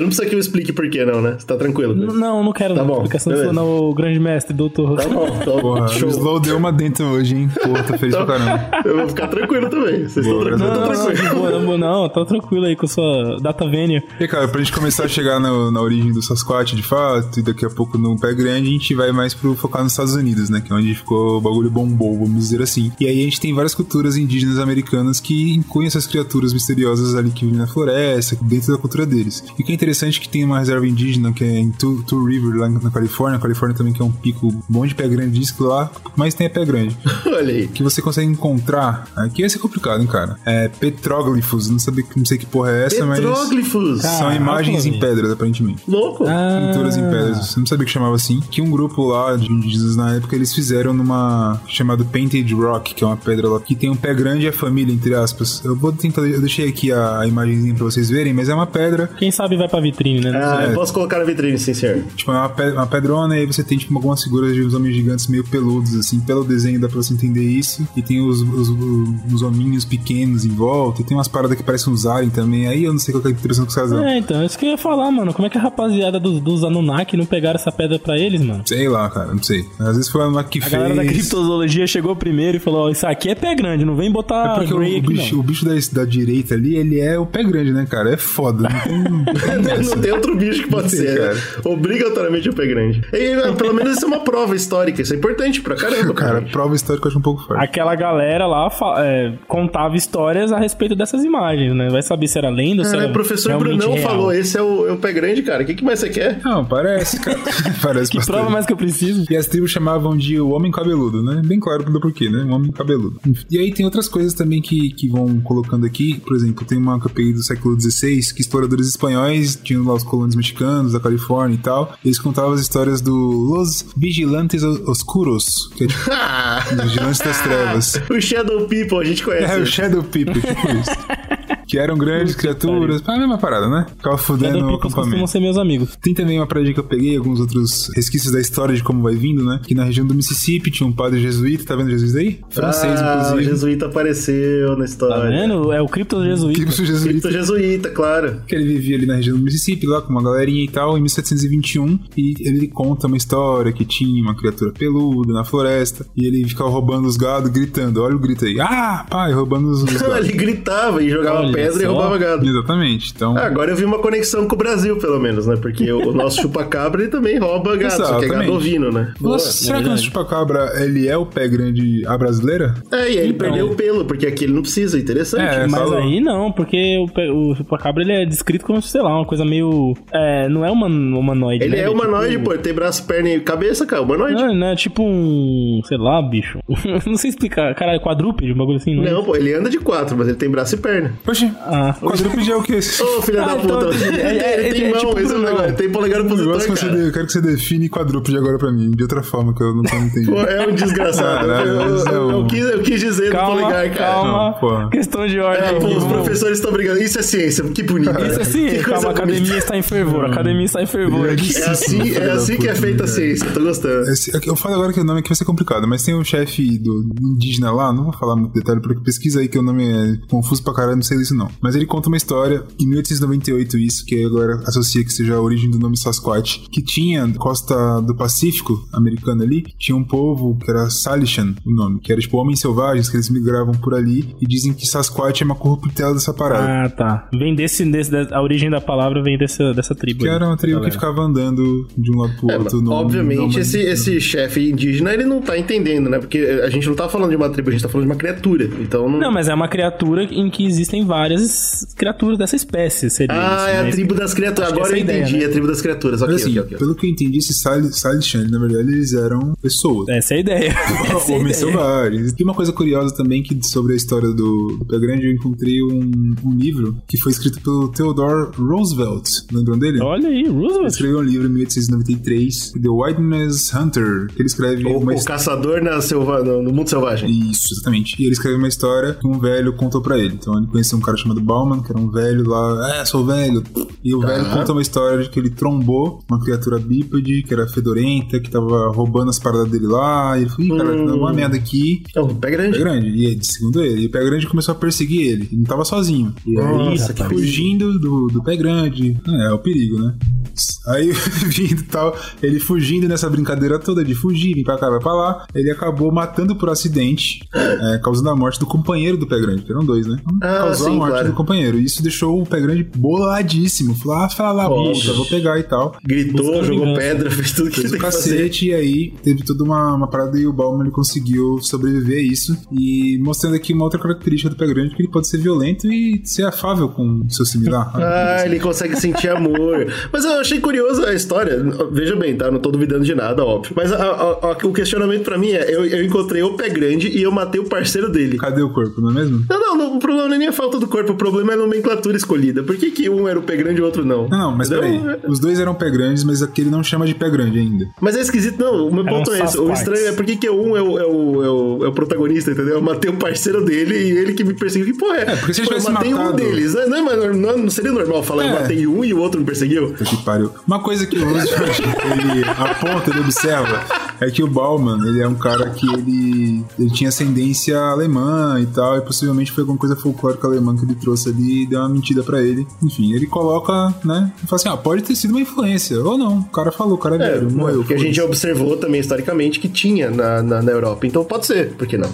não precisa que eu explique por quê, não, né? Você tá tranquilo. N- Não, não quero Tá não. bom, Explicação beleza. Grande mestre, doutor. Tá bom, tá bom. O Slow deu uma dentro hoje, hein? Porra, tô feliz pra caramba. Eu vou ficar tranquilo também. Vocês estão tranquilos, Não, não, tranquilo. boa, não, não, tá tranquilo aí com sua data vênia. E cara, pra gente começar a chegar no- na origem do Sasquatch de fato, e daqui a pouco no pé grande, a gente vai mais pro focar nos Estados Unidos, né? Que é onde ficou o bagulho bombou, vamos dizer assim. E aí a gente tem várias culturas indígenas americanas que incluem essas criaturas misteriosas ali que vivem na floresta, dentro da cultura deles. E o que é interessante é que tem uma reserva indígena que é em Two, Two River, lá na Califórnia. A Califórnia Também, que é um pico bom de pé grande, diz que lá mais tem é pé grande. Olha aí. Que você consegue encontrar. Aqui vai ser complicado, hein, cara. É petróglifos. Não, sabe, não sei que porra é essa, mas. Petróglifos. São imagens em pedras, aparentemente. Louco. Ah, Pinturas em pedras. Você não sabia que chamava assim. Que um grupo lá de indígenas na época eles fizeram numa. chamado Painted Rock, que é uma pedra lá que tem um pé grande e a família, entre aspas. Eu vou tentar. Eu deixei aqui a, a imagenzinha pra vocês verem, mas é uma pedra. Quem sabe vai pra vitrine, né? Ah, É. eu posso colocar na vitrine, sim, senhor. Tipo, é uma, pe- uma pedrona e você tem, tipo, algumas figuras de uns homens gigantes meio peludos, assim. Pelo desenho dá pra você entender isso. E tem os, os, os hominhos pequenos em volta. E tem umas paradas que parecem uns alien também. Aí eu não sei qual que é a impressão que os caras. É, então, isso que eu ia falar, mano. Como é que a rapaziada dos, dos Anunnaki não pegaram essa pedra pra eles, mano? Sei lá, cara, não sei. Às vezes foi a Anunnaki que A fez. galera da criptozoologia chegou primeiro e falou: Ó, isso aqui é pé grande, não vem botar É porque o, aqui, bicho, não. o bicho da, da direita ali, ele é o pé grande, né, cara? É foda. Não tem, não tem outro bicho que pode tem, ser, né? cara. Obrigatoriamente o pé grande. E, pelo menos isso é uma prova histórica. Isso é importante pra caramba, Cara, cara. prova histórica eu acho um pouco forte. Aquela galera lá é, contava histórias a respeito dessas imagens, né? Vai saber se era lenda ou se Ah, era o professor Brunão real. falou, esse é o, é o pé grande, cara. O que, que mais você quer? Não, parece, cara. parece Que bastante. prova mais que eu preciso? E as tribos chamavam de o homem cabeludo, né? Bem claro do porquê, né? Um homem cabeludo. E aí tem outras coisas também que, que vão colocando aqui. Por exemplo, tem uma que eu peguei do século XVI que exploradores espanhóis tinham lá os colônios mexicanos da Califórnia e tal. Eles contavam as histórias do Los Vigilantes Oscuros, que é tipo Vigilantes das Trevas. o Shadow People, a gente conhece. É, o Shadow People, tipo isso. Que eram grandes criaturas. Ah, a mesma parada, né? Ficava fudendo o acampamento. ser meus amigos. Tem também uma parada que eu peguei, alguns outros resquícios da história de como vai vindo, né? Que na região do Mississippi tinha um padre jesuíta, tá vendo Jesus aí? Francês, ah, o inclusive. jesuíta apareceu na história. Tá vendo? É o cripto jesuíta. Tipo Cripto jesuíta. jesuíta, claro. Que ele vivia ali na região do Mississippi, lá com uma galerinha e tal, em 1721. E ele conta uma história que tinha uma criatura peluda na floresta. E ele ficava roubando os gados, gritando. Olha o grito aí. Ah, pai, roubando os, os gados. Ele gritava e jogava Olha pedra e roubava gado. Exatamente. Então. Ah, agora eu vi uma conexão com o Brasil, pelo menos, né? Porque o, nosso chupacabra ele também rouba gado, só que é gado Exatamente. ovino, né? Nossa, será que o nosso chupacabra ele é o pé grande a brasileira? É, e aí ele perdeu o pelo, porque aqui ele não precisa, interessante. É, Mas falou. aí não, porque o, pe- o chupacabra ele é descrito como, sei lá, uma coisa meio. É, não é uma humanoide. Ele né? é humanoide, tipo, pô, ele tem braço, perna e cabeça, cara, humanoide. Não, não é tipo um. Sei lá, bicho. não sei explicar. Caralho, quadrúpede, um bagulho assim, não é? Não, pô, ele anda de quatro, mas ele tem braço e perna. Poxa, Ah. quadrúpede é o quê? Ô, filha Ah, da então, puta. ele É, tem, é, ele tem é mão, tipo esse é o negócio. Tem polegar Eu, opositor, gosto que você cara. eu quero que você define quadrúpede agora pra mim, de outra forma que eu não, eu entendi. Pô, é um desgraçado. Caralho, eu, eu- é eu- eu quis, eu quis dizer do Calma, polegar, cara. calma. Não. Questão de ordem. É, pô, os professores estão brigando. Isso é ciência, que bonito. Isso é ciência, Que calma, a academia está em fervor, a academia está em fervor aqui. É assim, é da assim que é feita a cara. ciência, tô gostando. Esse- eu falo agora que o nome aqui vai ser complicado, mas tem um chefe do indígena lá, não vou falar muito detalhe, porque pesquisa aí que o nome é confuso pra caralho, não sei disso não. Mas ele conta uma história, em 1898 isso, que agora associa que seja a origem do nome Sasquatch, que tinha costa do Pacífico americano ali, tinha um povo que era Salishan, o nome, que era tipo homens selvagens, que eles migravam por ali, e dizem que Sasquatch é uma corruptela dessa parada. Ah, tá. Vem desse, desse. A origem da palavra vem dessa, dessa tribo. Que aí, era uma tribo que galera. ficava andando de um lado pro É, outro. no- obviamente, no- esse, esse chefe indígena, ele não tá entendendo, né? Porque a gente não tá falando de uma tribo, a gente tá falando de uma criatura. Então não. Não, mas é uma criatura em que existem várias criaturas dessa espécie. Seria ah, isso, é né? a tribo das criaturas. Agora eu é a entendi, ideia, é a tribo das criaturas. Ok, Mas assim, ok, ok. pelo que eu entendi, esses Salishan, na verdade, eles eram pessoas. Essa é a ideia. É Homens ideia. selvagens. E uma coisa curiosa também que sobre a história do, Grande, eu encontrei um, um livro que foi escrito pelo Theodore Roosevelt. Lembram dele? Olha aí, Ele Roosevelt. escreveu um livro em 1893, The Wilderness Hunter, que ele escreve O, uma o caçador na selva, no, no mundo selvagem. Isso, exatamente. E ele escreveu uma história que um velho contou pra ele. Então ele conheceu um cara chamado Bauman, que era um velho lá, é, sou velho. E o velho conta uma história de que ele trombou uma criatura bípede, que era fedorenta, que tava roubando as paradas dele lá. E ele falou, ih, cara, tá dando uma merda aqui. É o pé Pé grande. Grande, e segundo ele, e o Pé Grande começou a perseguir ele. Ele não tava sozinho. E aí, Nossa, que fugindo do, do Pé Grande. É, é o perigo, né? Aí, vindo tal, ele fugindo nessa brincadeira toda de fugir, vir pra cá, vai pra lá, ele acabou matando por acidente, é, causando a morte do companheiro do Pé Grande, que eram dois, né? Ah, Causou sim, a morte claro. do companheiro. Isso deixou o Pé Grande boladíssimo. Falou, ah, fala lá, puta, vou pegar e tal. Gritou, jogou vingança. pedra, fez tudo que Fez o cacete, e aí teve toda uma, uma parada e o Bauman conseguiu sobreviver a isso. E mostrando aqui uma outra característica do pé grande, que ele pode ser violento e ser afável com o seu similar. Ah, ele consegue sentir amor. Mas eu achei curiosa a história. Veja bem, tá? Não tô duvidando de nada, óbvio. Mas a- a- a- o questionamento pra mim é: eu, eu encontrei o pé grande e eu matei o parceiro dele. Cadê o corpo, não é mesmo? Não, não, não, o problema não é nem a falta do corpo, o problema é a nomenclatura escolhida. Por que, que um era o pé grande e o outro não? Não, não, mas peraí. Os dois eram pé grandes, mas aquele não chama de pé grande ainda. Mas é esquisito, não. O meu ponto é esse. O estranho é por que que um é o, é, o, é, o, é o protagonista, entendeu? Eu matei o parceiro dele e ele que me perseguiu. Que porra é? É, porque se Pô, eu matei um matado- deles. Não, não, mas não, não seria normal falar É. eu matei um e o outro me perseguiu? Que pariu. Uma coisa que o Roosevelt ele aponta, ele observa, é que o Bauman, ele é um cara que ele, ele tinha ascendência alemã e tal, e possivelmente foi alguma coisa folclórica alemã que ele trouxe ali e deu uma mentira pra ele. Enfim, ele coloca, né, e fala assim, ah, pode ter sido uma influência, ou não, o cara falou, o cara é É, velho, morreu. porque a gente já observou também historicamente que tinha na, na, na Europa. Então pode ser, por que não?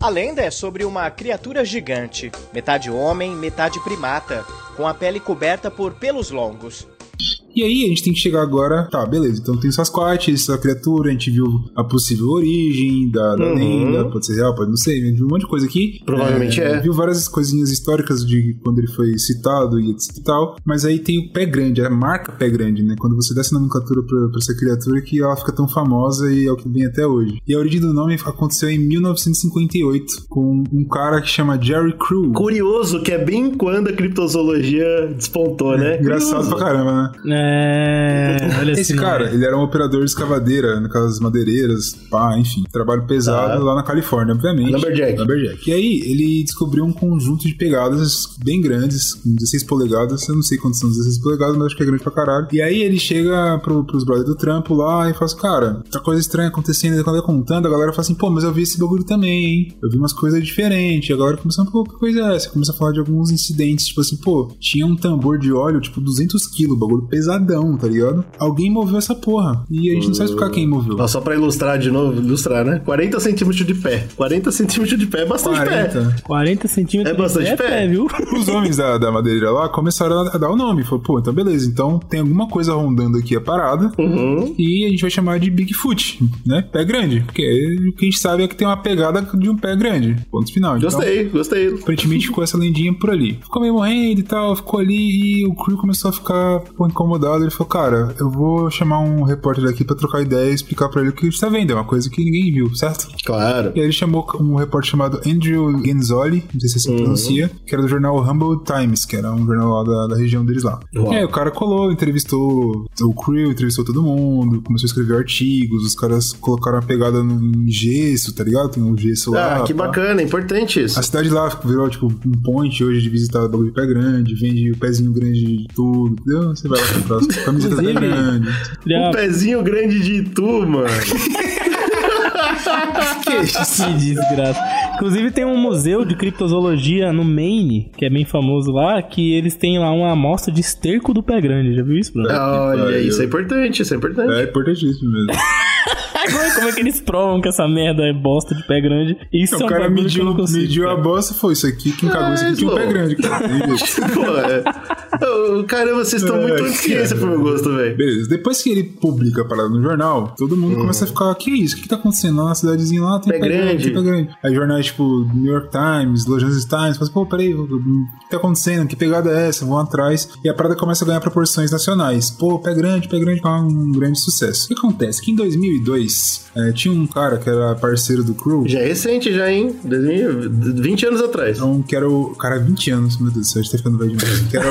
A lenda é sobre uma criatura gigante, metade homem, metade primata, com a pele coberta por pelos longos. E aí a gente tem que chegar agora, tá, beleza, então tem o Sasquatch, essa criatura, a gente viu a possível origem da, da Uhum. lenda, pode ser real, pode não ser, a gente viu um monte de coisa aqui. Provavelmente é. Viu várias coisinhas históricas de quando ele foi citado e etc e tal, mas aí tem o pé grande, a marca pé grande, né, quando você dá essa nomenclatura pra, pra essa criatura que ela fica tão famosa e é o que vem até hoje. E a origem do nome aconteceu em 1958, com um cara que chama Jerry Crew. Curioso que é bem quando a criptozoologia despontou, né? Engraçado Curioso. pra caramba, né? É. Olha Esse esse cara, ele era um operador de escavadeira naquelas madeireiras, pá, enfim, trabalho pesado Tá. lá na Califórnia, obviamente. Lumberjack. Lumberjack. E aí, ele descobriu um conjunto de pegadas bem grandes, com 16 polegadas, eu não sei quantos são 16 polegadas, mas acho que é grande pra caralho. E aí ele chega pro, pros brothers do trampo lá e fala assim, cara, tá coisa estranha acontecendo, quando ele contando, a galera fala assim, pô, mas eu vi esse bagulho também, hein? Eu vi umas coisas diferentes, e a galera começou, pô, que coisa é essa? Começa a falar de alguns incidentes, tipo assim, pô, tinha um tambor de óleo, tipo, 200 quilos, bagulho pesadão, tá ligado? Alguém moveu essa porra. E a gente não sabe explicar quem moveu. Ó, só pra ilustrar de novo, ilustrar, né? 40 centímetros de pé. 40 centímetros de pé é bastante pé. 40. 40 centímetros É bastante de pé. viu? Os homens da, da madeira lá começaram a dar o nome. Falou, pô, então beleza. Então tem alguma coisa rondando aqui a parada. Uhum. E a gente vai chamar de Bigfoot, né? Pé grande. Porque o que a gente sabe é que tem uma pegada de um pé grande. Ponto final. Então, Gostei, gostei. Aparentemente ficou essa lendinha por ali. Ficou meio morrendo e tal, ficou ali e o crew começou a ficar pô, incomodado. Ele falou, cara, eu vou chamar um repórter aqui pra trocar ideia e explicar pra ele o que a gente tá vendo. É uma coisa que ninguém viu, certo? Claro. E aí ele chamou um repórter chamado Andrew Genzoli, não sei se assim pronuncia, que era do jornal Humble Times, que era um jornal lá da, da região deles lá. Uau. E aí o cara colou, entrevistou o crew, entrevistou todo mundo, começou a escrever artigos, os caras colocaram a pegada no em gesso, tá ligado? Tem um gesso lá. Ah, que pá. bacana, é importante isso. A cidade lá virou, tipo, um point hoje de visitar o bagulho de pé grande, vende o pezinho grande de tudo, entendeu? Você vai lá pé Inclusive- grande. Já Um pezinho grande de Itu, mano. Que desgraça. Inclusive tem um museu de criptozoologia no Maine, que é bem famoso lá, que eles têm lá uma amostra de esterco do pé grande. Já viu isso, Bruno? Olha, pariu. isso é importante, isso é importante. É importantíssimo mesmo. Agora, como é que eles provam que essa merda é bosta de pé grande? Isso é o um cara que eu mediu, não consigo, mediu a cara. bosta, foi isso aqui, quem cagou isso aqui tinha um pé grande, cara. Pô, é. Caramba, vocês estão É, muito cara. anti-ciência pro meu gosto, velho. Beleza, depois que ele publica a parada no jornal, todo mundo começa a ficar, que isso? O que tá acontecendo? Lá na cidadezinha lá tem Pé pé, grande, grande. tem pé grande. Aí jornais tipo New York Times, Los Angeles Times, fala assim, pô, peraí, o que tá acontecendo? Que pegada é essa? Vão atrás. E a parada começa a ganhar proporções nacionais. Pô, pé grande, pé grande, tá um grande sucesso. O que acontece? Que em 2002, eh, tinha um cara que era parceiro do crew, Já é recente, já, hein? 2000, 20 anos atrás. Então, que era o. Cara, 20 anos, meu Deus do céu, a gente tá ficando velho demais. Que era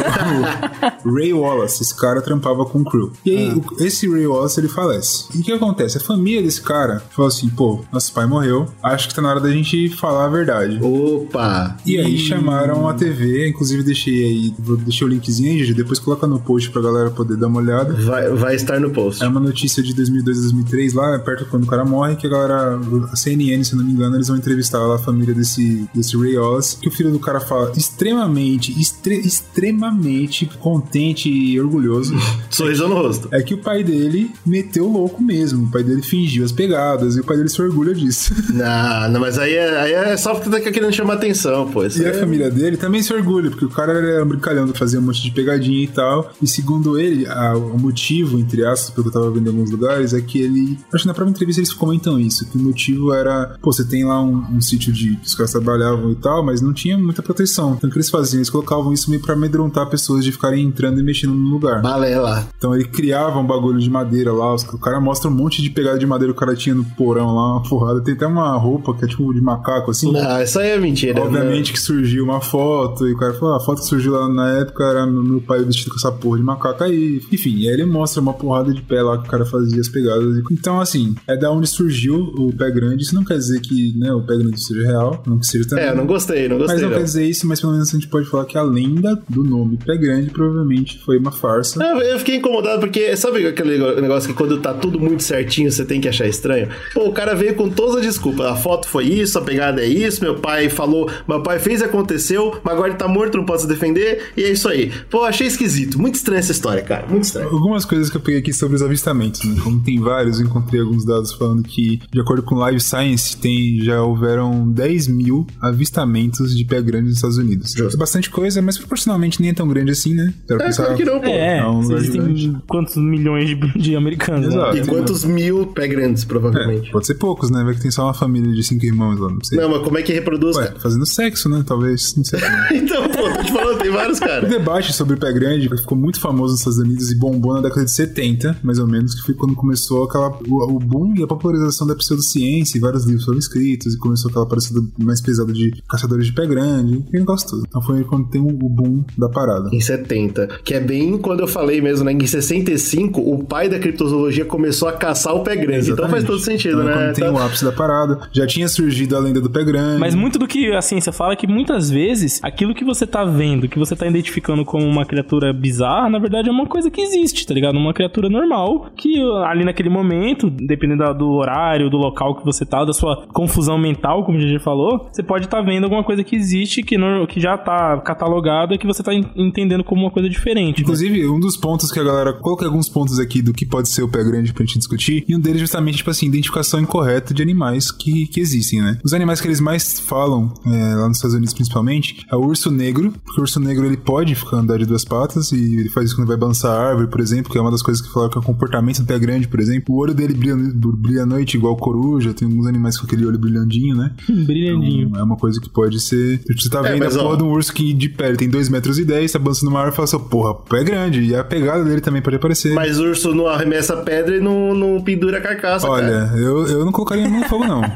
o Ray Wallace. Esse cara trampava com o crew. E aí, o- esse Ray Wallace, ele falece. E o que acontece? A família desse cara falou assim: pô, nosso pai morreu, acho que tá na hora da gente falar a verdade. Opa! E aí chamaram a TV, inclusive deixei aí, vou- deixei o linkzinho aí, gente, depois coloca no post pra galera poder dar uma olhada. Vai, vai estar no post. É uma notícia de 2002 2003 lá, perto perto quando o cara morre, que a galera, a CNN, se não me engano, eles vão entrevistar lá a família desse, desse Ray Wallace, que o filho do cara fala extremamente, extremamente contente e orgulhoso. Sorriso no rosto. É que o pai dele meteu louco mesmo. O pai dele fingiu as pegadas e o pai dele se orgulha disso. Não, não mas aí é, aí é só porque tá querendo chamar atenção, pô. E a é- família dele também se orgulha, porque o cara era brincalhão, fazia um monte de pegadinha e tal. E segundo ele, a- o motivo, entre aspas, pelo que eu tava vendo em alguns lugares, é que ele. Acho que na própria entrevista eles comentam isso, que o motivo era, pô, você tem lá um, um sítio de que os caras trabalhavam e tal, mas não tinha muita proteção. Então o que eles faziam? Eles colocavam isso meio pra amedrontar pessoas de ficarem entrando e mexendo no lugar. Balé lá. Então ele criava um bagulho de madeira lá, os- o cara mostra um monte de pegada de madeira que o cara tinha no porão lá, uma porrada. Tem até uma roupa que é tipo de macaco, assim. Não, isso aí é mentira. Obviamente que surgiu uma foto, e o cara falou: ah, a foto que surgiu lá na época era meu pai vestido com essa porra de macaco aí. Enfim, e aí ele mostra uma porrada de pé lá que o cara fazia as pegadas. Então, assim, é da onde surgiu o pé grande. Isso não quer dizer que né, o pé grande seja real, não que seja também. É, eu não gostei, não gostei. Mas não, não. quer dizer isso, mas pelo menos a gente pode falar que a lenda do nome Pé Grande provavelmente foi uma farsa. Não, eu fiquei incomodado porque, sabe aquele negócio que quando tá tudo muito certinho você tem que achar estranho? Pô, o cara veio com todas as desculpas. A foto foi isso, a pegada é isso, meu pai falou, meu pai fez e aconteceu, mas agora ele tá morto, não pode se defender, e é isso aí. Pô, achei esquisito. Muito estranha essa história, cara. Muito estranho. Algumas coisas que eu peguei aqui sobre os avistamentos, né? Como tem vários, encontrei alguns dados falando que, de acordo com Live Science, tem, já houveram 10 mil avistamentos de pé grande nos Estados Unidos. É bastante coisa, mas proporcionalmente nem é tão grande assim, né? Pra É, claro que não, pô. É, É um existem quantos milhões de, de americanos? né? Exato. E quantos mil pé grandes, É, provavelmente. pode ser poucos, né? Vai que tem só uma família de cinco irmãos lá, não sei. Não, mas como é que reproduz, Ué, fazendo sexo, né? Talvez, não sei. Então, pô, tô te falando, tem vários, O cara. debate sobre o pé grande ficou muito famoso nos Estados Unidos e bombou na década de 70, mais ou menos, que foi quando começou aquela, o, o boom e a popularização da pseudociência e vários livros foram escritos e começou aquela parecida mais pesada de caçadores de pé grande, aquele negócio todo. Então foi quando tem o, boom da parada. Em 70. Que é bem quando eu falei mesmo, né? Em 65, o pai da criptozoologia começou a caçar o pé grande. Então faz todo sentido, Então, é né? Quando tem Então- o ápice da parada, já tinha surgido a lenda do pé grande. Mas muito do que a ciência fala é que muitas vezes aquilo que você tá vendo, que você tá identificando como uma criatura bizarra, na verdade é uma coisa que existe, tá ligado? Uma criatura normal que ali naquele momento, dependendo do horário, do local que você tá, da sua confusão mental, como a gente falou, você pode estar vendo alguma coisa que existe que, não- que já tá catalogada e que você tá en- entendendo como uma coisa diferente. né? Inclusive, um dos pontos que a galera. Coloquei alguns pontos aqui do que pode ser o pé grande pra gente discutir. E um deles, justamente, tipo assim, identificação incorreta de animais que, que existem, né? Os animais que eles mais falam, é, lá nos Estados Unidos principalmente, é o urso negro. Porque o urso negro ele pode ficar andar de duas patas e ele faz isso quando vai balançar a árvore, por exemplo, que é uma das coisas que falaram que é o comportamento do pé grande, por exemplo. O olho dele brilha, brilha à noite, igual coruja. Tem alguns animais com aquele olho brilhandinho, né? Brilhandinho. Então, é uma coisa que pode ser. Tipo, você tá É, vendo mas, a porra ó, de um urso que de pé ele tem 2 metros e 10, tá balançando uma árvore e fala assim, porra, pé é grande. E a pegada dele também pode aparecer. Mas o urso não arremessa pedra e não, não pendura a carcaça, cara. Olha, eu, eu não colocaria no fogo, não.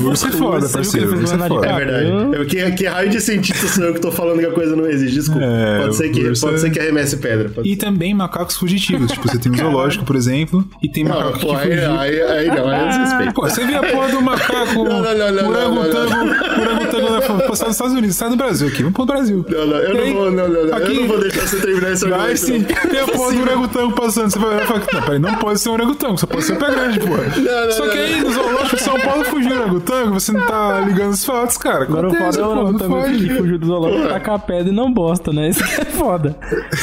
O urso é foda, parceiro. urso é foda. É verdade. eu- É que, que raio de cientista sou eu que tô falando que a coisa não existe. Desculpa. É, pode ser que, pode é- ser que arremesse pedra. Pode E também macacos fugitivos. Tipo, você tem um zoológico, por exemplo, e tem Não, macaco pô, que aí, aí, aí não, aí é desrespeito. Pô, você viu a porra do macaco Não, não, não, não, orangotango orangotango passar nos Estados Unidos, sai do Brasil aqui, vamos pro Brasil. Não, não, eu E não aí, vou, não, não, não. aqui- Eu não vou deixar você terminar esse Vai argumento. sim, não. tem a porra do orangotango passando. Você vai olhar e fala, não, peraí, não pode ser um orangotango, só pode ser o pé grande, porra. não, Só que não, aí no zoológico de São Paulo fugiu o orangotango, você não tá ligando os fatos, cara. Agora o foda é o não orangotango que fugiu do zoológico, tacar a pedra e não bosta, né? Isso que é foda.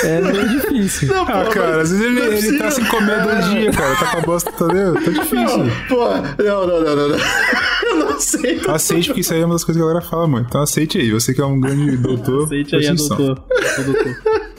É meio difícil. Não, Ah, pô, cara, às vezes ele, não é ele tá sem comer dois dias, cara. Tá com a bosta, tá vendo? Tá difícil. Não, pô, não, não, não, não, não. Aceite, porque isso aí é uma das coisas que a galera fala muito. Então aceite aí. Você que é um grande doutor. Aceite aí, atenção. doutor. Doutor.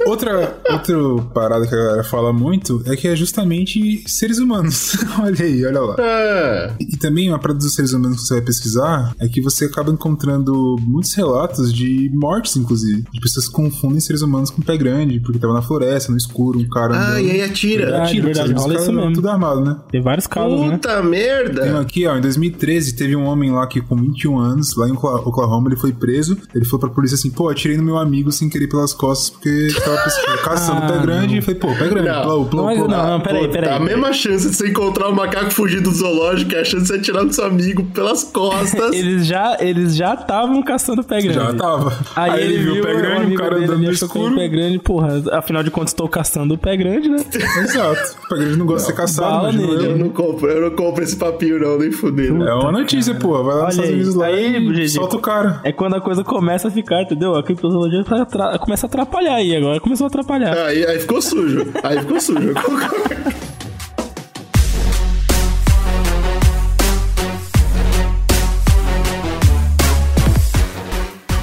Outra, outra parada que a galera fala muito é que é justamente seres humanos. olha aí, olha lá. Ah, E também uma parada dos seres humanos que você vai pesquisar é que você acaba encontrando muitos relatos de mortes, inclusive. De pessoas que confundem seres humanos com pé grande, porque tava na floresta, no escuro, um cara ah andando. e aí atira. Verdade, Atira, verdade, rola caras isso mesmo. Tudo armado, né? Tem vários casos, né? Puta Tem um merda. aqui, ó, em 2013 teve um homem lá que com 21 anos, lá em Oklahoma, ele foi preso. Ele falou pra polícia assim, pô, atirei no meu amigo sem querer pelas costas porque tava caçando o pé grande e falei, pô, pé grande. Não, plou, plou, não, plou. não, não, peraí, Pô, peraí. A mesma chance de você encontrar um macaco fugido do zoológico é a chance de você atirar no seu amigo pelas costas. Eles já eles já estavam caçando pé grande. Já tava. Aí, ele, viu o pé grande, o amigo cara andando no escuro. um pé grande, porra, afinal de contas estou caçando o pé grande, né? Exato. O pé grande não gosta de ser caçado, imagina nele. eu. Não compro, eu não compro esse papinho não, nem fudendo. É uma notícia, pô. Vai lá nos Estados aí, Unidos lá aí, e solta o cara. É quando a coisa começa a ficar, entendeu? A criptozoologia tá começa a atrapalhar aí agora, começou a atrapalhar. Aí, aí ficou sujo. Aí ficou sujo.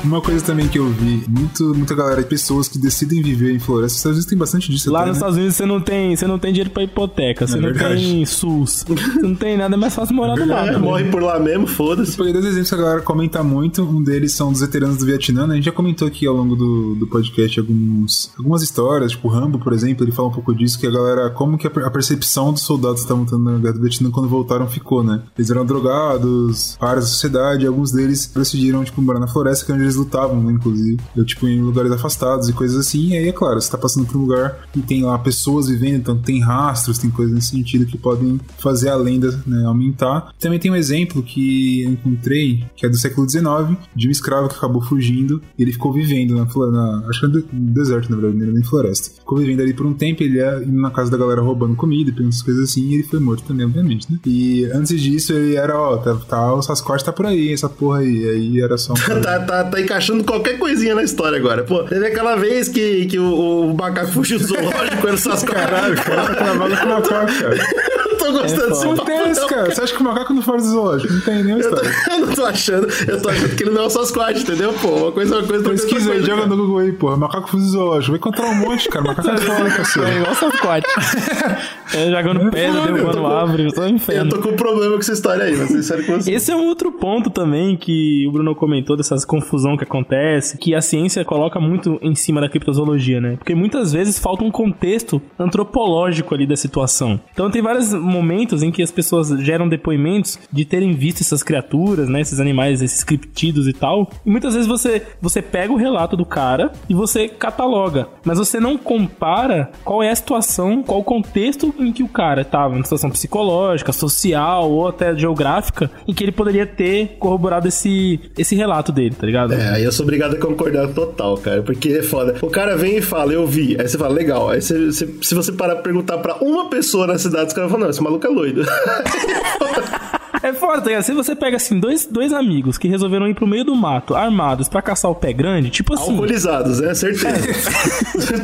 Uma coisa também que eu vi, muito, muita galera, pessoas que decidem viver em floresta, Estados Unidos tem bastante disso Lá até, nos né? Estados Unidos você não tem, você não tem dinheiro pra hipoteca, você É não verdade. tem SUS, você não tem nada, é mais fácil morar no mato. É, né? morre por lá mesmo, foda-se. Peguei dois exemplos que a galera comenta muito. Um deles são dos veteranos do Vietnã, né? A gente já comentou aqui ao longo do, do podcast alguns, algumas histórias, tipo o Rambo, por exemplo, ele fala um pouco disso, que a galera, como que a, per- a percepção dos soldados que estavam lutando na guerra do Vietnã quando voltaram ficou, né? Eles eram drogados, áreas da sociedade, alguns deles decidiram, tipo, morar na floresta, que é onde eles lutavam, né? Inclusive. Eu, tipo, em lugares afastados e coisas assim. E aí, é claro, você tá passando por um lugar e tem lá pessoas vivendo, então tem rastros, tem coisas nesse sentido que podem fazer a lenda né, aumentar. Também tem um exemplo que eu encontrei, que é do século XIX, de um escravo que acabou fugindo ele ficou vivendo na, flo- na acho que no de- no deserto, na verdade, nem floresta. Ficou vivendo ali por um tempo, ele ia indo na casa da galera roubando comida pegando essas coisas assim, e ele foi morto também, obviamente, né? E antes disso, ele era, ó, tá, tá, o Sasquatch tá por aí, essa porra aí. Aí era só um Tá, tá, tá encaixando qualquer coisinha na história agora. Pô, teve aquela vez que, que o, o macaco fugiu do zoológico, era só as Caralho, o cara tá cravado com o macaco, cara. Eu tô gostando desse Não tem esse, cara. Você acha que o macaco não faz do zoológico? Não tem nenhuma Eu, tô- história. eu não tô achando, eu tô achando que ele não é o Sasquatch, entendeu? Pô, uma coisa, uma coisa, Pesquisa aí, joga no Google aí, porra. Macaco fuso zoológico. Vai encontrar um monte, cara. Macaco é foda, É cacete. igual Sasquatch. é, jogando pedra, foda, derrubando árvore, Eu inferno. tô com um problema com essa história aí, mas sincero com você. Esse é um outro ponto também que o Bruno comentou dessas confusão que acontece, que a ciência coloca muito em cima da criptozoologia, né? Porque muitas vezes falta um contexto antropológico ali da situação. Então tem vários momentos em que as pessoas geram depoimentos de terem visto essas criaturas, né? Esses animais, esses criptidos e tal. E muitas vezes você, você pega o relato do cara e você cataloga, mas você não compara qual é a situação, qual o contexto em que o cara estava, uma situação psicológica, social ou até geográfica, em que ele poderia ter corroborado esse, esse relato dele, tá ligado? É, aí eu sou obrigado a concordar total, cara, porque é foda. O cara vem e fala, eu vi. Aí você fala, legal. Aí você, você- se você parar pra perguntar pra uma pessoa na cidade, os caras falam, não, esse maluco é loiro. É foda, tá ligado? Se você pega assim, dois, dois amigos que resolveram ir pro meio do mato, armados, pra caçar o pé grande, tipo assim. Alcoolizados, né? Certeza.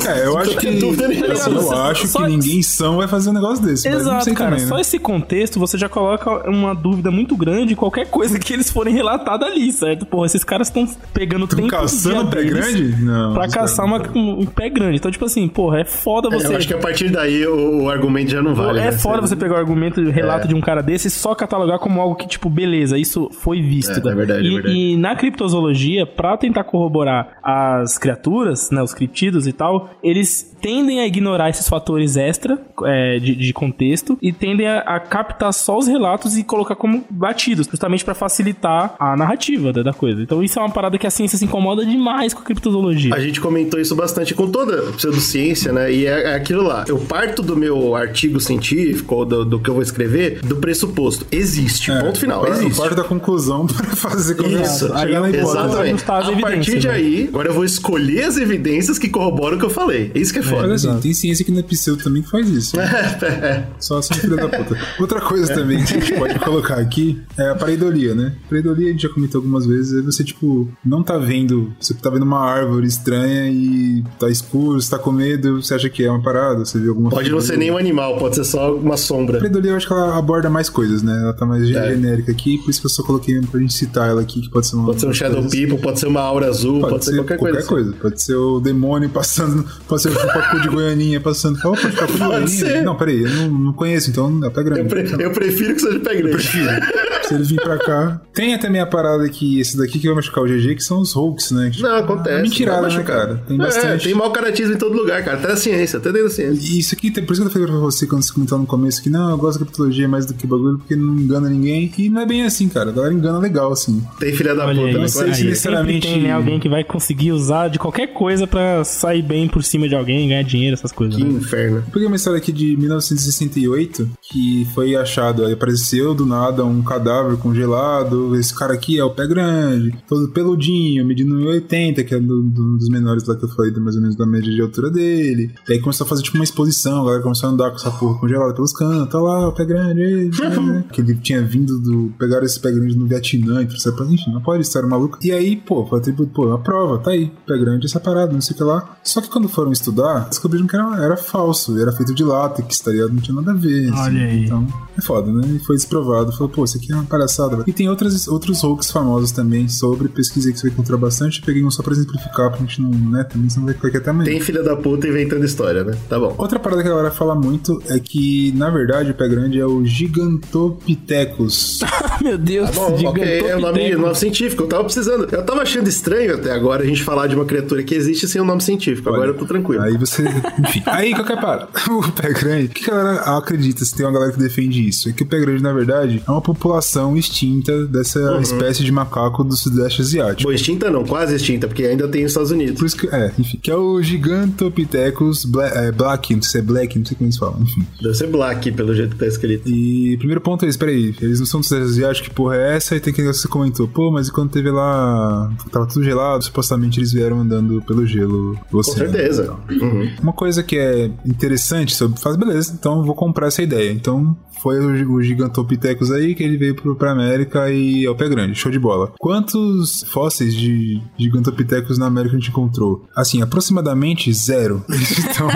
É, eu acho que. tem dúvida nenhuma. assim, eu acho Só- que ninguém são vai fazer um negócio desse. mas não Exato, sei cara. também, né? Só esse contexto você já coloca uma dúvida muito grande em qualquer coisa que eles forem relatada ali, certo? Porra, esses caras estão pegando Tão tempo do caçando dia pé grande? Não, Pra caçar caras uma- um, um pé grande. Então, tipo assim, porra, é foda você. Eu acho que a partir daí o, o argumento já não vale. é né? foda você pegar o argumento e o relato de um cara desse e só catalogar como algo que, tipo, beleza, isso foi visto. É, é verdade, e, é verdade. e na criptozoologia, pra tentar corroborar as criaturas, né, os criptidos e tal, eles tendem a ignorar esses fatores extra é, de, de contexto e tendem a, a captar só os relatos e colocar como batidos, justamente pra facilitar a narrativa da, da coisa. Então isso é uma parada que a ciência se incomoda demais com a criptozoologia. A gente comentou isso bastante com toda pseudociência, né? E é, é aquilo lá. Eu parto do meu artigo científico, ou do, do que eu vou escrever, do pressuposto. Existe. É, ponto final. eu parto- existe. eu parto da conclusão pra fazer Isso, chegar na hipótese. exatamente. as A partir de né? aí, agora eu vou escolher as evidências que corroboram o que eu falei. É isso que é foda. Mas assim, tem ciência que não é pseudo também que faz isso. Só são filha da puta. Outra coisa também que a gente pode colocar aqui é a pareidolia, né? Pareidolia a gente já comentou algumas vezes, é você, tipo, não tá vendo, você tá vendo uma árvore estranha e tá escuro, você tá com medo, você acha que é uma parada, você viu alguma Pode não ser nem um animal, pode ser só uma sombra. A pareidolia eu acho que ela aborda mais coisas, né? Ela tá mais É. genérica aqui, por isso que eu só coloquei pra gente citar ela aqui, que pode ser uma. Pode ser um Shadow. People, pode ser uma aura azul, pode, ser, qualquer, coisa. assim. Pode ser o demônio passando, pode ser o pacu de Goianinha passando. Opa, pacu de Pode Goianinha. ser. Não, peraí, eu não, não conheço, então é pé grande. Eu, pre- eu prefiro que seja pé grande. Prefiro. Se ele vir pra cá. Tem também a parada que esse daqui que vai machucar o GG, que são os Hulks, né? Tipo, Não, acontece. É mentirada, né, cara? Tem É, bastante. tem mau caratismo em todo lugar, cara. Até na ciência, até dentro da ciência. E isso aqui, tem- por isso que eu falei pra você quando você comentou no começo que não, eu gosto da criptologia mais do que bagulho, porque não engana ninguém. E não é bem assim, cara. A galera engana legal, assim. Tem filha da Olha puta, aí, né? não sei aí, se necessariamente- tem né, alguém que vai conseguir usar de qualquer coisa pra sair bem por cima de alguém, ganhar dinheiro, essas coisas. Que né? inferno. Eu peguei uma história aqui de 1968 que foi achado, aí apareceu do nada um cadáver congelado. Esse cara aqui é o pé grande, todo peludinho, medindo 1,80, que é do, do- dos menores lá que eu falei, mais ou menos da média de altura dele. E aí começou a fazer tipo uma exposição, a galera começou a andar com essa porra congelada pelos cantos, tá lá, o pé grande, ei, né? que ele tinha vindo do. pegaram esse pé grande no Vietnã, e trouxeram pra enfim, não pode história maluca. E aí, pô, foi atributo, pô, a prova, tá aí, pé grande, essa parada, não sei o que lá. Só que quando foram estudar, descobriram que era, era falso, era feito de látex, tá ligado? Não tinha nada a ver. assim. Olha aí. Então, é foda, né? E foi desprovado. Falou, pô, isso aqui é uma palhaçada. E tem outras, outros hoax famosos também sobre pesquisa que você vai encontrar bastante. Peguei um só pra exemplificar, pra gente não, né? Também senão vai ficar aqui até amanhã. Tem filha da puta inventando história, né? Tá bom. Outra parada que a galera fala muito é que, na verdade, o pé grande é o Gigantopithecus. Meu Deus, Bom, ok, Gigantopithecus. é o nome, nome científico. Eu tava precisando. Eu tava achando estranho até agora a gente falar de uma criatura que existe sem um nome científico. Agora eu tô tranquilo. Aí você. Enfim. Aí qualquer parada. O pé grande. O que a galera acredita? Se tem uma galera que defende isso? É que o pé grande, na verdade, é uma população extinta dessa Uhum. espécie de macaco do Sudeste Asiático. Bom, extinta não, quase extinta, porque ainda tem nos Estados Unidos. Por isso que, é, enfim, que é o Gigantopithecus bla, é, Black, não sei se é Black, não sei como eles falam, enfim. Deve ser black, pelo jeito que tá escrito. E primeiro ponto é esse, peraí, eles não são do Sudeste Asiático, que porra é essa? E tem que você comentou, pô, mas e quando teve lá, tava tudo gelado, supostamente eles vieram andando pelo gelo do Com certeza. Uhum. Uma coisa que é interessante sobre faz beleza, então eu vou comprar essa ideia. Então foi o, o Gigantopithecus aí que ele veio pra América e é o pé grande, show de bola. Quantos fósseis de Gigantopithecus na América a gente encontrou? Assim, aproximadamente zero. Então,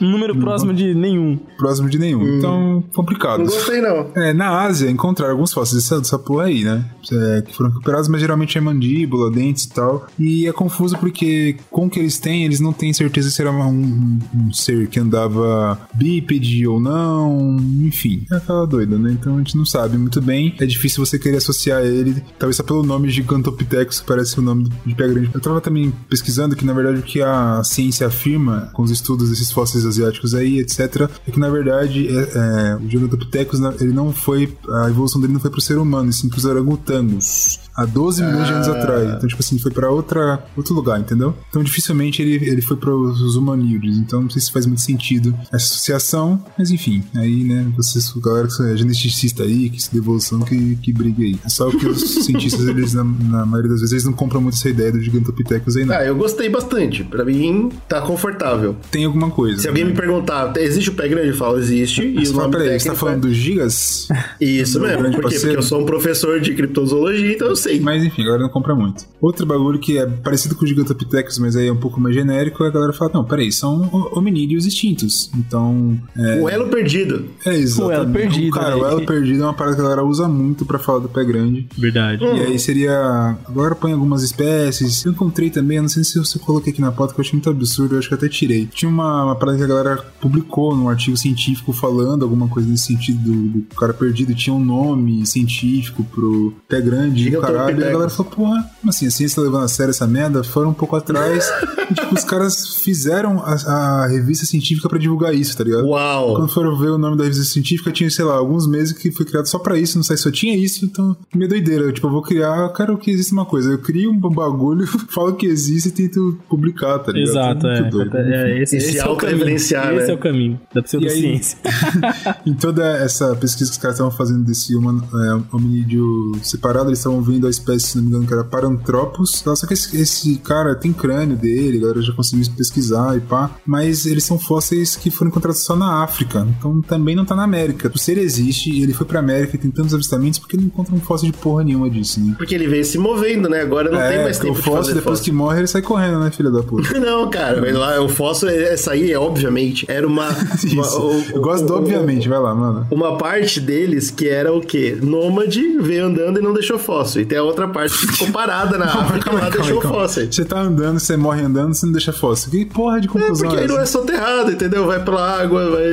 Um número próximo de nenhum. próximo de nenhum. Então, complicado. Não gostei, não. É, na Ásia encontraram alguns fósseis dessa, dessa porra aí, né? É, que foram recuperados, mas geralmente é mandíbula, dentes e tal. E é confuso porque com o que eles têm, eles não têm certeza se era um, um- um ser que andava bípede ou não, enfim. É aquela doida, né? Então a gente não sabe muito bem. É difícil você querer associar ele, talvez só pelo nome Gigantopithecus, que parece o nome de pé grande. Eu tava também pesquisando que, na verdade, o que a ciência afirma com os estudos desses fósseis asiáticos aí, etc., é que, na verdade, é, é, o Gigantopithecus, ele não foi, a evolução dele não foi pro ser humano, e sim pros orangotangos. Há 12 milhões de anos atrás. Então, tipo assim, foi pra outra, outro lugar, entendeu? Então, dificilmente ele, ele foi pros humanídeos. Então, não sei se faz muito sentido essa associação. Mas, enfim, aí, né, vocês, galera que é geneticista aí, que estuda evolução, que, que briga aí. É só que os cientistas, eles, na, na maioria das vezes, eles não compram muito essa ideia do Gigantopithecus aí, não. Ah, eu gostei bastante. Pra mim, tá confortável. Tem alguma coisa. Se alguém me perguntar, existe o pé grande? Eu falo, existe. E o nome peraí, você tá falando é... dos gigas? Isso do mesmo. Por quê? Porque eu sou um professor de criptozoologia, então eu sei. Mas enfim, a galera não compra muito. Outro bagulho que é parecido com o Gigantopithecus, mas aí é um pouco mais genérico, a galera fala, não, peraí, são ho- hominídeos extintos. Então, é, O elo perdido. é exatamente. elo perdido, Cara, né? o elo perdido é uma parada que a galera usa muito pra falar do pé grande. Verdade. E aí seria. Agora põe algumas espécies. Eu encontrei também, eu não sei se eu coloquei aqui na pauta, que eu achei muito absurdo, eu acho que eu até tirei. Tinha uma, uma parada que a galera publicou num artigo científico falando alguma coisa nesse sentido do, do cara perdido. Tinha um nome científico pro pé grande e o caralho. E a galera falou, porra, como assim? A ciência tá levando a sério essa merda? Foram um pouco atrás. e, tipo, os caras fizeram a, a revista científica pra divulgar isso, tá ligado? Uau! Quando foram ver o nome da revista científica, tinha, sei lá, alguns meses que foi criado só pra isso, não sei se só tinha isso, então, minha doideira. Eu, tipo, eu vou criar, eu quero que exista uma coisa. Eu crio um bagulho, falo que existe e tento publicar, tá ligado? Exato, é. doido. é esse, E se esse é o caminho. autorreferenciar, Esse né? é o caminho da pseudociência. em toda essa pesquisa que os caras estavam fazendo desse humano, é, hominídeo separado, eles estavam vendo a espécie, se não me engano, que era Paranthropus. Só que esse, esse cara tem crânio dele, a galera já conseguiu pesquisar e pá. Mas eles são fósseis que foram encontrados só na África. Então também não tá na América. O ser existe e ele foi pra América e tem tantos avistamentos porque não encontra um fóssil de porra nenhuma disso, né? Porque ele veio se movendo, né? Agora não tem é, mais porque tempo o de fóssil, fazer depois fóssil. que morre, ele sai correndo, né, filha da puta? Não, cara, mas lá, o fóssil, essa aí, é, obviamente, era uma. uma- o- Eu gosto do o- obviamente, vai lá, mano. Uma parte deles que era o quê? Nômade, veio andando e não deixou fóssil. Tem a outra parte que ficou parada na África e lá deixou fóssil. Você tá andando, você morre andando, você não deixa fóssil. Que porra de É, conclusão porque é aí não é soterrado, entendeu? Vai pela água, vai,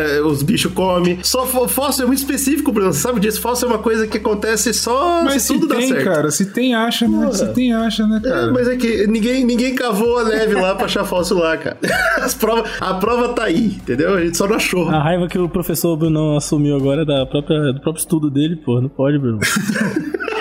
é, os bichos comem. Só fóssil é muito específico, Bruno. Você sabe disso? Fóssil é uma coisa que acontece só mas se, se tudo tem, dá certo. cara. Se tem, acha, né? Se tem, acha, né, cara? É, mas é que ninguém, ninguém cavou a neve lá pra achar fóssil lá, cara. As provas, a prova tá aí, entendeu? A gente só não achou. A raiva que o professor Bruno assumiu agora é da própria, do próprio estudo dele, pô. Não pode, Bruno.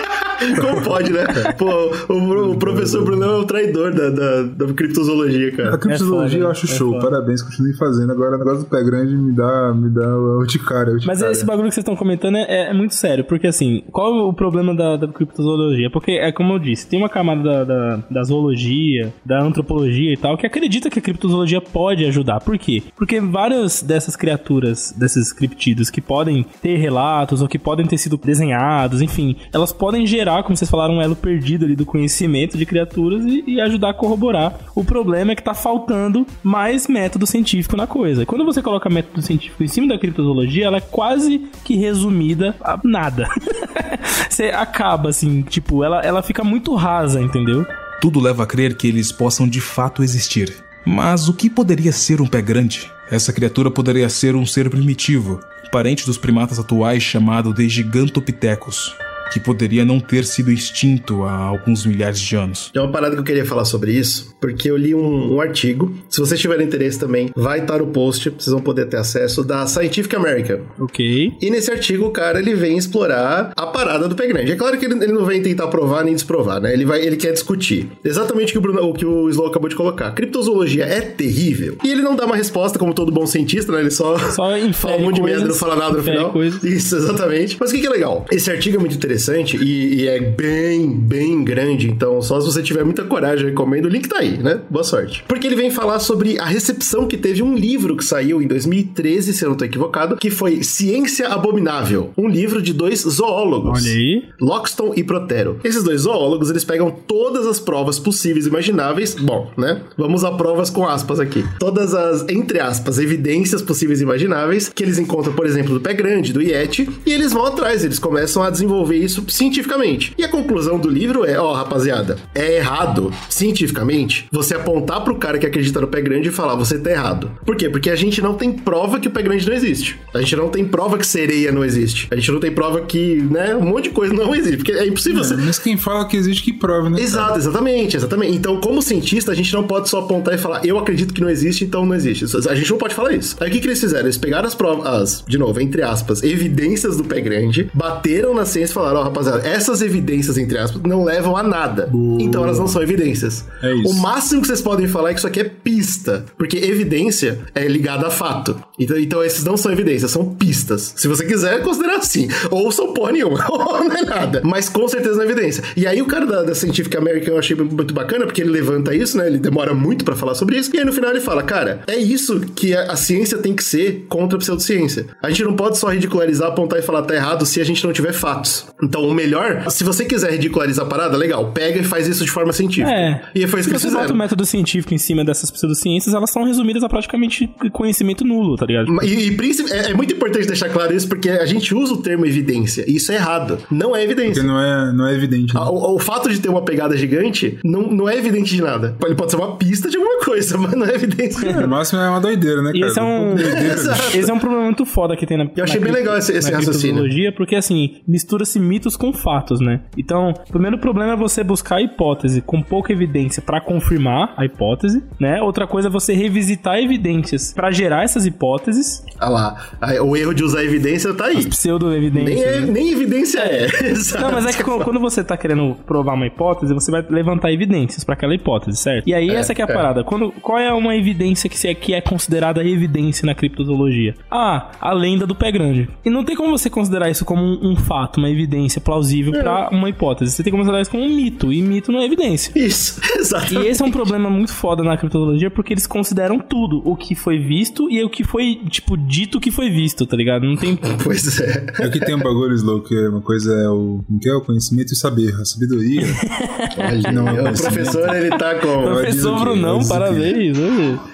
Como pode, né? Pô, o, o professor Bruno é o traidor da, da, da criptozoologia, cara. A criptozoologia É foda, eu acho é show. foda. Parabéns, continue fazendo. Agora o negócio do pé grande me dá, me dá urticária. Mas esse bagulho que vocês estão comentando é, é muito sério, porque assim, qual o problema da, da criptozoologia? Porque é como eu disse, tem uma camada da, da, da zoologia, da antropologia e tal, que acredita que a criptozoologia pode ajudar. Por quê? Porque várias dessas criaturas, desses criptídeos que podem ter relatos ou que podem ter sido desenhados, enfim, elas podem gerar, como vocês falaram, um elo perdido ali do conhecimento de criaturas e, e ajudar a corroborar. O problema é que tá faltando mais método científico na coisa. Quando você coloca método científico em cima da criptozoologia, ela é quase que resumida a nada. você acaba assim, tipo, ela, ela fica muito rasa, entendeu? Tudo leva a crer que eles possam de fato existir. Mas o que poderia ser um pé grande? Essa criatura poderia ser um ser primitivo, parente dos primatas atuais chamado de Gigantopithecus, que poderia não ter sido extinto há alguns milhares de anos. Tem uma parada que eu queria falar sobre isso, porque eu li um, um artigo. Se vocês tiverem interesse também, vai estar no post, vocês vão poder ter acesso, da Scientific American. Ok. E nesse artigo, o cara, ele vem explorar a parada do pé grande. É claro que ele, ele não vem tentar provar nem desprovar, né? Ele, vai, ele quer discutir. Exatamente o que o, Bruno, o que o Slow acabou de colocar. Criptozoologia é terrível. E ele não dá uma resposta, como todo bom cientista, né? Ele só, Só fala um monte de merda, não fala nada no final. coisas. Isso, exatamente. Mas o que, que é legal? Esse artigo é muito interessante e, e é bem, bem grande. Então, só se você tiver muita coragem, eu recomendo. O link tá aí, né? Boa sorte. Porque ele vem falar sobre a recepção que teve um livro que saiu em 2013, se eu não tô equivocado, que foi Ciência Abominável. Um livro de dois zoólogos. Olha aí. Loxton e Protero. Esses dois zoólogos, eles pegam todas as provas possíveis e imagináveis. Bom, né? Vamos a provas com aspas aqui. Todas as, entre aspas, evidências possíveis e imagináveis que eles encontram, por exemplo, do pé grande, do Yeti, e eles vão atrás, eles começam a desenvolver isso cientificamente. E a conclusão do livro é, ó, rapaziada, é errado, cientificamente, você apontar pro cara que acredita no pé grande e falar, você tá errado. Por quê? Porque a gente não tem prova que o pé grande não existe. A gente não tem prova que sereia não existe. A gente não tem prova que, né, um monte de coisa não existe. Porque é impossível você... Mas quem fala que existe, que prova, né? Exato, exatamente, exatamente. Então, como cientista, a gente não pode só apontar e falar, eu acredito que não existe, então não existe. A gente não pode falar isso. Aí o que, que eles fizeram? Eles pegaram as provas, as, de novo, entre aspas, evidências do pé grande, bateram na ciência e falaram, rapaziada, essas evidências, entre aspas, não levam a nada. Então elas não são evidências. É isso. O máximo que vocês podem falar é que isso aqui é pista. Porque evidência é ligada a fato. Então, então esses não são evidências, são pistas. Se você quiser considerar assim. Ou são porra nenhuma, ou não é nada. Mas com certeza não é evidência. E aí o cara da, da Scientific American eu achei muito bacana, porque ele levanta isso, né? Ele demora muito pra falar sobre isso. E aí no final ele fala, cara, é isso que a, a ciência tem que ser contra a pseudociência. A gente não pode só ridicularizar, apontar e falar tá errado se a gente não tiver fatos. Então o melhor, se você quiser ridicularizar a parada, legal, pega e faz isso de forma científica. É. E foi isso Se que você bota o método científico em cima dessas pseudociências, elas são resumidas a praticamente conhecimento nulo, tá ligado? E, e é, é muito importante deixar claro isso, porque a gente usa o termo evidência, e isso é errado. Não é evidência. Porque não é, não é evidente. né? O, o fato de ter uma pegada gigante não, não é evidente de nada. Ele pode ser uma pista de alguma coisa, mas não é evidência de No nada. máximo é uma doideira, né, E cara? esse é um, Doideira, esse é um problema muito foda que tem na Eu achei na bem legal esse- esse raciocínio. porque assim, mistura-se mitos com fatos, né? Então, o primeiro problema é você buscar a hipótese com pouca evidência pra confirmar a hipótese, né? Outra coisa é você revisitar evidências pra gerar essas hipóteses, Ah lá, o erro de usar evidência tá aí. Nem, pseudo-evidências. é, né? nem evidência é. Exato. Não, mas é que quando você tá querendo provar uma hipótese, você vai levantar evidências pra aquela hipótese, certo? E aí essa que é a é. parada. Quando, qual é uma evidência que, se é, que é considerada evidência na criptozoologia? Ah, a lenda do pé grande. E não tem como você considerar isso como um, um fato, uma evidência plausível pra uma hipótese. Você tem que considerar isso como um mito. E mito não é evidência. Isso, exato. E esse é um problema muito foda na criptozoologia porque eles consideram tudo, o que foi visto e o que foi, tipo, dito que foi visto, tá ligado? Não tem. Pois é. É que tem um bagulho, Slow, que é uma coisa é o, que é o conhecimento e o saber. A sabedoria. não é o professor, ele tá com... Professor? Brunão, parabéns.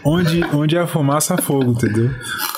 Onde, onde há fumaça, há fogo, entendeu?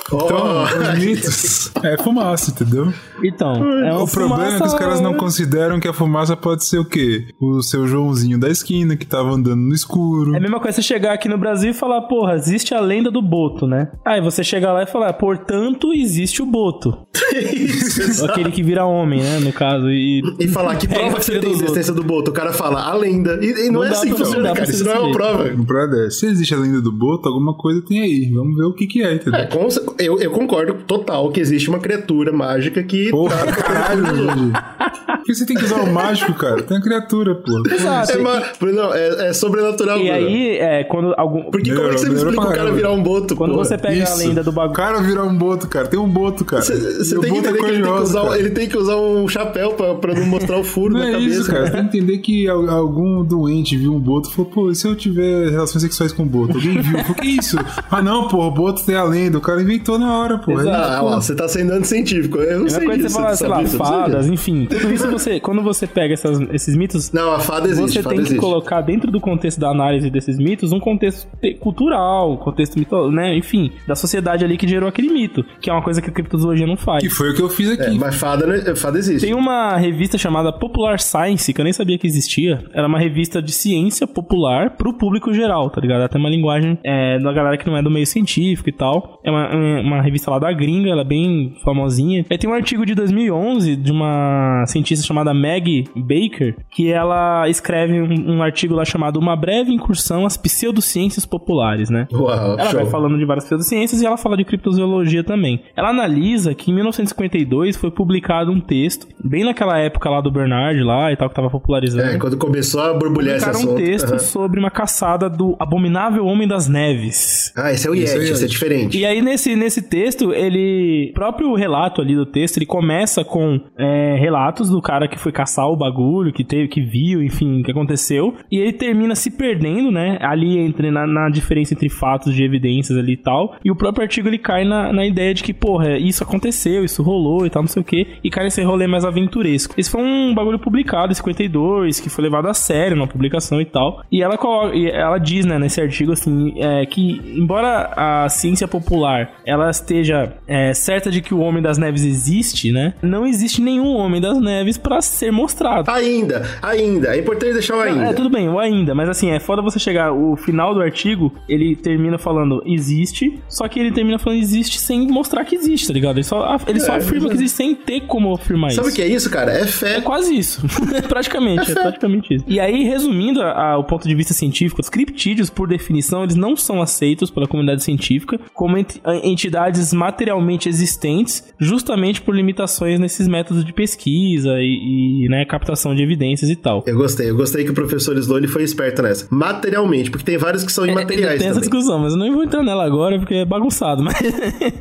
Então, os mitos é fumaça, entendeu? Então, é uma o problema é que os fumaça- caras não consideram que a fumaça pode ser o quê? O seu Joãozinho da esquina que tava andando no escuro. É a mesma coisa você chegar aqui no Brasil e falar, porra, existe a lenda do Boto, né? Aí você chegar lá e falar, portanto, existe o Boto. Isso. Aquele que vira homem, né? No caso. E, E falar que Pega prova a que você tem dos existência do Boto. O cara fala a lenda. E, e não, Não é assim que funciona, cara. Isso não é uma prova. Brother, se existe a lenda do Boto, alguma coisa tem aí. Vamos ver o que que é, entendeu? É, com- eu, eu concordo total que existe uma criatura mágica que. Porra, tá- caralho. Por que você tem que usar o mágico, cara? Tem a criatura, pô. Exato. É, uma, Bruno, é, é sobrenatural, E aí, é, quando algum. Porque como é que você me explica o cara virar um boto? Quando porra? você pega a Isso. lenda do O bagulho. cara virar um boto, cara. Tem um boto, cara. Você o tem que é entender que ele tem que, usar, cara. ele tem que usar um chapéu pra, pra não mostrar o furo Não na é cabeça. isso, cara. Você tem que entender que al- algum doente viu um boto e falou, pô, e se eu tiver relações sexuais com o boto? Alguém viu? Falou, que isso? Ah, não, pô, o boto tem a lenda. O cara inventou na hora, pô. Aí, Ah, você tá sendo anticientífico. Eu não É sei coisa que disso. você fala, sei lá, não fadas, enfim. Tudo isso você. Quando você pega essas- esses mitos. Não, a fada existe. Você fada tem que existe. colocar dentro do contexto da análise desses mitos um contexto te- cultural, contexto mito, né, enfim, da sociedade ali que gerou aquele mito, que é uma coisa que a criptozoologia não faz. Que foi o que eu fiz aqui. É, mas fada, né, fada existe. Tem uma revista chamada Popular Science, que eu nem sabia que existia. Era uma revista de ciência popular pro público geral, tá ligado? Ela tem uma linguagem é, da galera que não é do meio científico e tal. É uma, uma- uma revista lá da gringa, ela é bem famosinha. Aí tem um artigo de 2011 de uma cientista chamada Maggie Baker, que ela escreve um, um artigo lá chamado Uma Breve Incursão às Pseudociências Populares, né? Uau, Ela show. vai falando de várias pseudociências e ela fala de criptozoologia também. Ela analisa que em 1952 foi publicado um texto, bem naquela época lá do Bernard lá e tal, que tava popularizando. É, quando começou a borbulhar esse Publicaram um assunto. texto aham. sobre uma caçada do abominável Homem das Neves. Ah, esse é o é Yeti, esse é Yeti. diferente. E aí, nesse, nesse texto, ele. O próprio relato ali do texto, ele começa com é, relatos do cara que foi caçar o bagulho, que teve, que viu, enfim, o que aconteceu. E ele termina se perdendo, né? Ali entre na, na diferença entre fatos de evidências ali e tal. E o próprio artigo ele cai na, na ideia de que, porra, isso aconteceu, isso rolou e tal, não sei o quê. E cai nesse rolê mais aventuresco. Esse foi um bagulho publicado em 52, que foi levado a sério na publicação e tal. E ela, coloca- e ela diz, né, nesse artigo, assim, é, que embora a ciência popular ela esteja é, certa de que o Homem das Neves existe, né, não existe nenhum Homem das Neves pra ser mostrado. Ainda, ainda. É importante deixar o ainda. É, tudo bem, o ainda, mas assim, é foda você chegar. O final do artigo, ele termina falando existe, só que ele termina falando existe sem mostrar que existe, tá ligado? Ele só, ele só É, afirma que existe sem ter como afirmar Sabe o isso. que é isso, cara? É fé. É quase isso. praticamente, é praticamente isso. E aí, resumindo a- a- o ponto de vista científico, os criptídeos, por definição, eles não são aceitos pela comunidade científica como ent- entidades materialmente existentes, justamente por limitações nesses métodos de pesquisa e, e, né, captação de evidências e tal. Eu gostei, eu gostei que o professor Sloane foi esperto nessa. Materialmente, porque tem vários que são imateriais tem essa também. discussão, mas eu não vou entrar nela agora porque é bagunçado. Mas,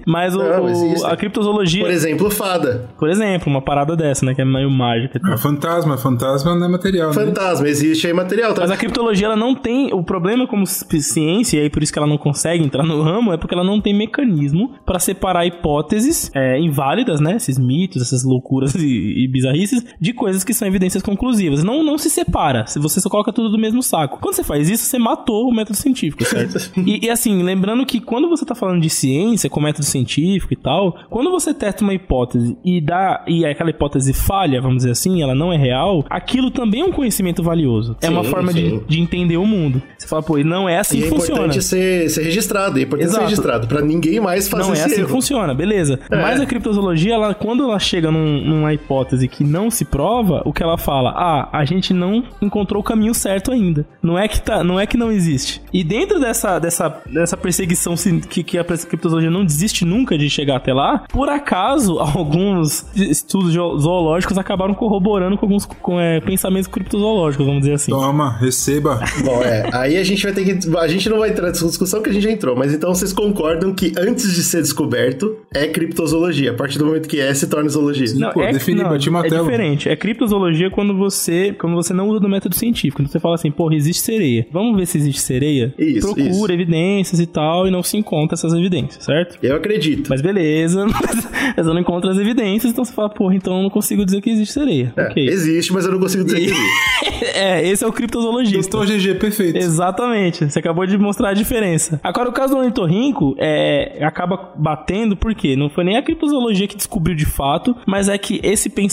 mas, o, Não, mas a criptozoologia, Por por, exemplo, fada. exemplo, uma parada dessa, né? Que é meio mágica. Ah, fantasma, fantasma não é material, né? Fantasma, existe, é imaterial. Tá? Mas a criptologia, ela não tem. O problema como ci- ciência, e aí por isso que ela não consegue entrar no ramo, é porque ela não tem mecanismo pra separar hipóteses é, inválidas, né? Esses mitos, essas loucuras e, e bizarrices, de coisas que são evidências conclusivas. Não, não se separa. Se você só coloca tudo do mesmo saco. Quando você faz isso, você matou o método científico, certo? e, e, assim, lembrando que quando você tá falando de ciência, com método científico e tal, quando você testa uma hipótese e dá. e aquela hipótese falha, vamos dizer assim, ela não é real, aquilo também é um conhecimento valioso. é uma Sim, forma de, sim. de entender o mundo. Você fala, pô, e não é assim E que é funciona. importante ser, ser registrado. É importante Exato. ser registrado. Pra ninguém mais fazer Não é assim que erro. funciona, beleza. É. Mas a criptozoologia, ela, quando ela chega num- numa hipótese que não se prova, o que ela fala? Ah, a gente não encontrou o caminho certo ainda. Não é que, tá, não, é que não existe. E dentro dessa, dessa, dessa perseguição que, que a criptozoologia não desiste nunca de chegar até lá, por acaso, alguns estudos zoológicos acabaram corroborando com alguns com, é, pensamentos criptozoológicos, vamos dizer assim. Toma, receba. Bom, é. Aí a gente vai ter que. A gente não vai entrar nessa discussão que a gente já entrou, mas então vocês concordam que antes de ser descoberto é criptozoologia. A partir do momento que é, se torna zoologia. Não, Pô, é, não, é diferente. É criptozoologia quando você, quando você não usa do método científico. Quando você fala assim, porra, existe sereia. Vamos ver se existe sereia? Isso, Procura isso. evidências e tal, e não se encontra essas evidências, certo? Eu acredito. Mas beleza, mas eu não encontro as evidências, então você fala, porra, então eu não consigo dizer que existe sereia. É, ok. Existe, mas eu não consigo dizer que existe. é, esse é o criptozoologista. Doutor GG, perfeito. Exatamente, você acabou de mostrar a diferença. Agora, o caso do ornitorrinco, é, acaba batendo porque não foi nem a criptozoologia que descobriu de fato, mas é que esse pensamento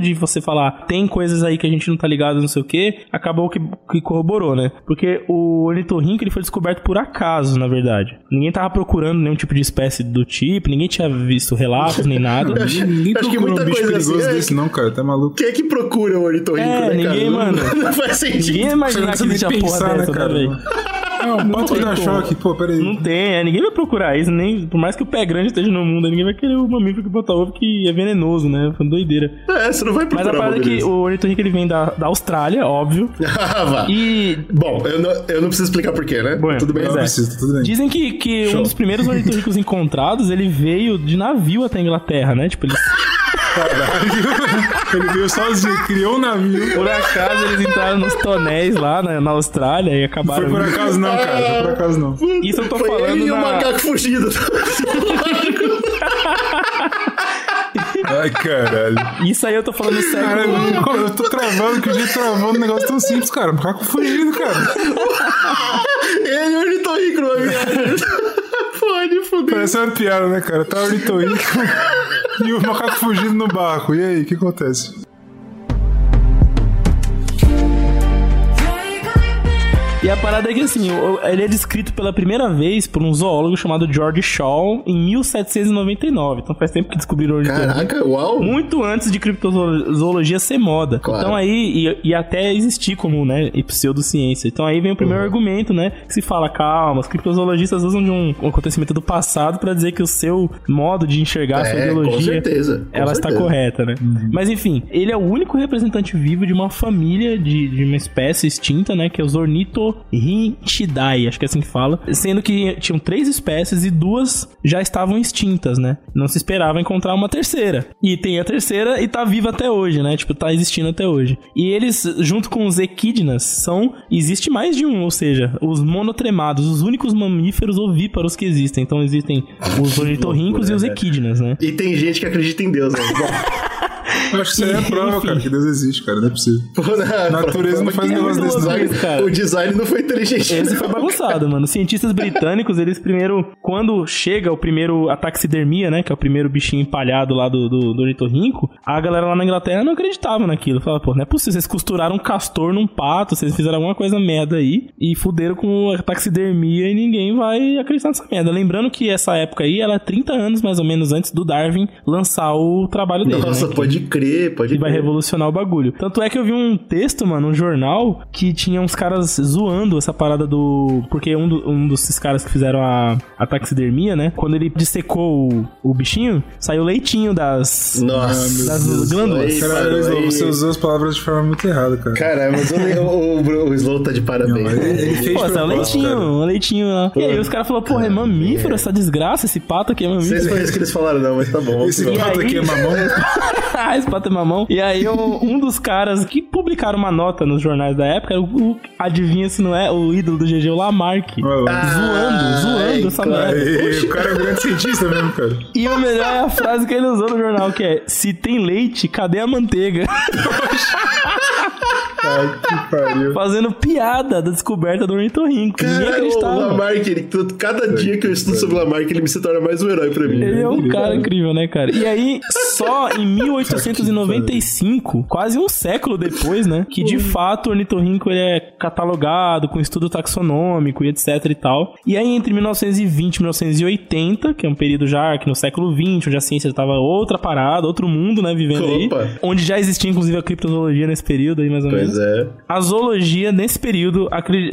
de você falar tem coisas aí que a gente não tá ligado, não sei o que, acabou que, que corroborou, né? Porque o ornitorrinco ele foi descoberto por acaso, na verdade. Ninguém tava procurando nenhum tipo de espécie do tipo, ninguém tinha visto relatos nem nada. Ninguém Acho que procura muita um bicho perigoso assim, é desse, não, cara. Tá maluco. Quem é que procura o ornitorrinco, É, né, cara? ninguém, Não- mano. Não faz sentido. Ninguém ia imaginar que Você não existe a nem porra pensar, né, dessa, né, cara? velho? Não, dá como. choque. Pô, peraí. Não tem, é, ninguém vai procurar isso, nem por mais que o pé grande esteja no mundo, ninguém vai querer o mamífero que bota ovo que é venenoso, né? Foi doideira. É, você não vai Mas procurar a parada é que o ornitorrinco ele vem da, da Austrália, óbvio. Ah. E Bom, eu não, eu não preciso explicar porquê, né? Bom, Tudo bem? Não é. precisa, tá tudo bem. dizem que, que Show. um dos primeiros ornitorrincos encontrados, ele veio de navio até a Inglaterra, né? Tipo, eles, Ele veio sozinho, criou um navio. por acaso eles entraram nos tonéis lá na, na Austrália e Não acabaram... foi por acaso, não, cara. Foi por acaso, não. Isso eu tô Foi falando ele e o na- macaco fugido. Ai, caralho. Isso aí eu tô falando sério. Cara, eu tô travando, que o jeito travando um negócio tão simples, cara. Macaco fugindo, cara. ele e o ornitorrinco no avião. Parece uma piada, né, cara? Tá ornitorrinco e o macaco fugindo no barco. E aí, o que acontece? E a parada é que, assim, ele é descrito pela primeira vez por um zoólogo chamado George Shaw em 1799. Então faz tempo que descobriram ornitorrinco. Caraca, uau. Muito antes de criptozoologia ser moda. Claro. Então aí, e, e até existir como, né, e pseudociência. Então aí vem o primeiro argumento, né, que se fala, calma, os criptozoologistas usam de um, um acontecimento do passado pra dizer que o seu modo de enxergar a sua É, com ideologia certeza. com ela está certeza. correta, né? Mas enfim, ele é o único representante vivo de uma família de, de uma espécie extinta, né? Que é os Ornithorhynchidae, acho que é assim que fala. Sendo que tinham três espécies e duas já estavam extintas, né? Não se esperava encontrar uma terceira. E tem a terceira e tá viva até hoje, né? Tipo, tá existindo até hoje. E eles, junto com os equidnas, são. Existe mais de um, ou seja, os monotremados, os únicos mamíferos ovíparos que existem. Então existem os ornitorrincos e os equidnas, né? E tem gente que acredita em Deus, né? Bom, Eu acho que isso aí é prova, cara, que Deus existe, cara. Não é possível. na Natureza não faz negócio desse, não. O design não foi inteligente. Esse foi bagunçado, mano. Os cientistas britânicos, eles primeiro, quando chega o primeiro a taxidermia, né, que é o primeiro bichinho empalhado lá do, do, do ornitorrinco, a galera lá na Inglaterra não acreditava naquilo. Falava, pô, não é possível, vocês costuraram um castor num pato, vocês fizeram alguma coisa merda aí e fuderam com a taxidermia e ninguém vai acreditar nessa merda. Lembrando que essa época aí, ela é 30 anos mais ou menos antes do Darwin lançar o trabalho dele, Nossa, né? pode crer, pode que vai crer. revolucionar o bagulho. Tanto é que eu vi um texto, mano, um jornal, que tinha uns caras zoando essa parada do. Porque um, do, um desses caras que fizeram a, a taxidermia, né? Quando ele dissecou o, o bichinho, saiu leitinho das. Nossa. das glândulas. Aí, Caralho, parou Slow, aí. você usou as palavras de forma muito errada, cara. Cara, mas o, o, o, o Slow tá de parabéns. Ele, ele fez Pô, saiu leitinho, cara. um leitinho lá. E aí os caras falaram, porra, é mamífero essa desgraça, esse pato aqui é Não sei se mamífero. foi isso que eles falaram, não, mas tá bom. Esse pato aí? aqui é mamão. Esse pato é mamão. E aí, um, um dos caras que publicaram uma nota nos jornais da época, o, o- adivinha se não é o ídolo do GG, o Lamarck. Lá. zoando, zoando essa claro. merda. Aí, o cara é um grande cientista mesmo, cara. E o melhor é a frase que ele usou no jornal, que é: Se tem leite, cadê a manteiga? Ai, que pariu. Fazendo piada da descoberta do ornitorrinco. Ninguém Cara, o acreditava. Lamarck, ele, cada dia que eu estudo sobre o Lamarck, ele me se torna mais um herói pra mim. Ele é um cara incrível, né, cara? E aí, só em 1895, quase um século depois, né, que de fato o ornitorrinco ele é catalogado com estudo taxonômico e etc e tal. E aí, entre 1920 e 1980, que é um período já que no século 20, onde a ciência estava outra parada, outro mundo, né, vivendo Opa. aí, onde já existia inclusive a criptozoologia nesse período aí, mais ou menos. Pois é. A zoologia, nesse período,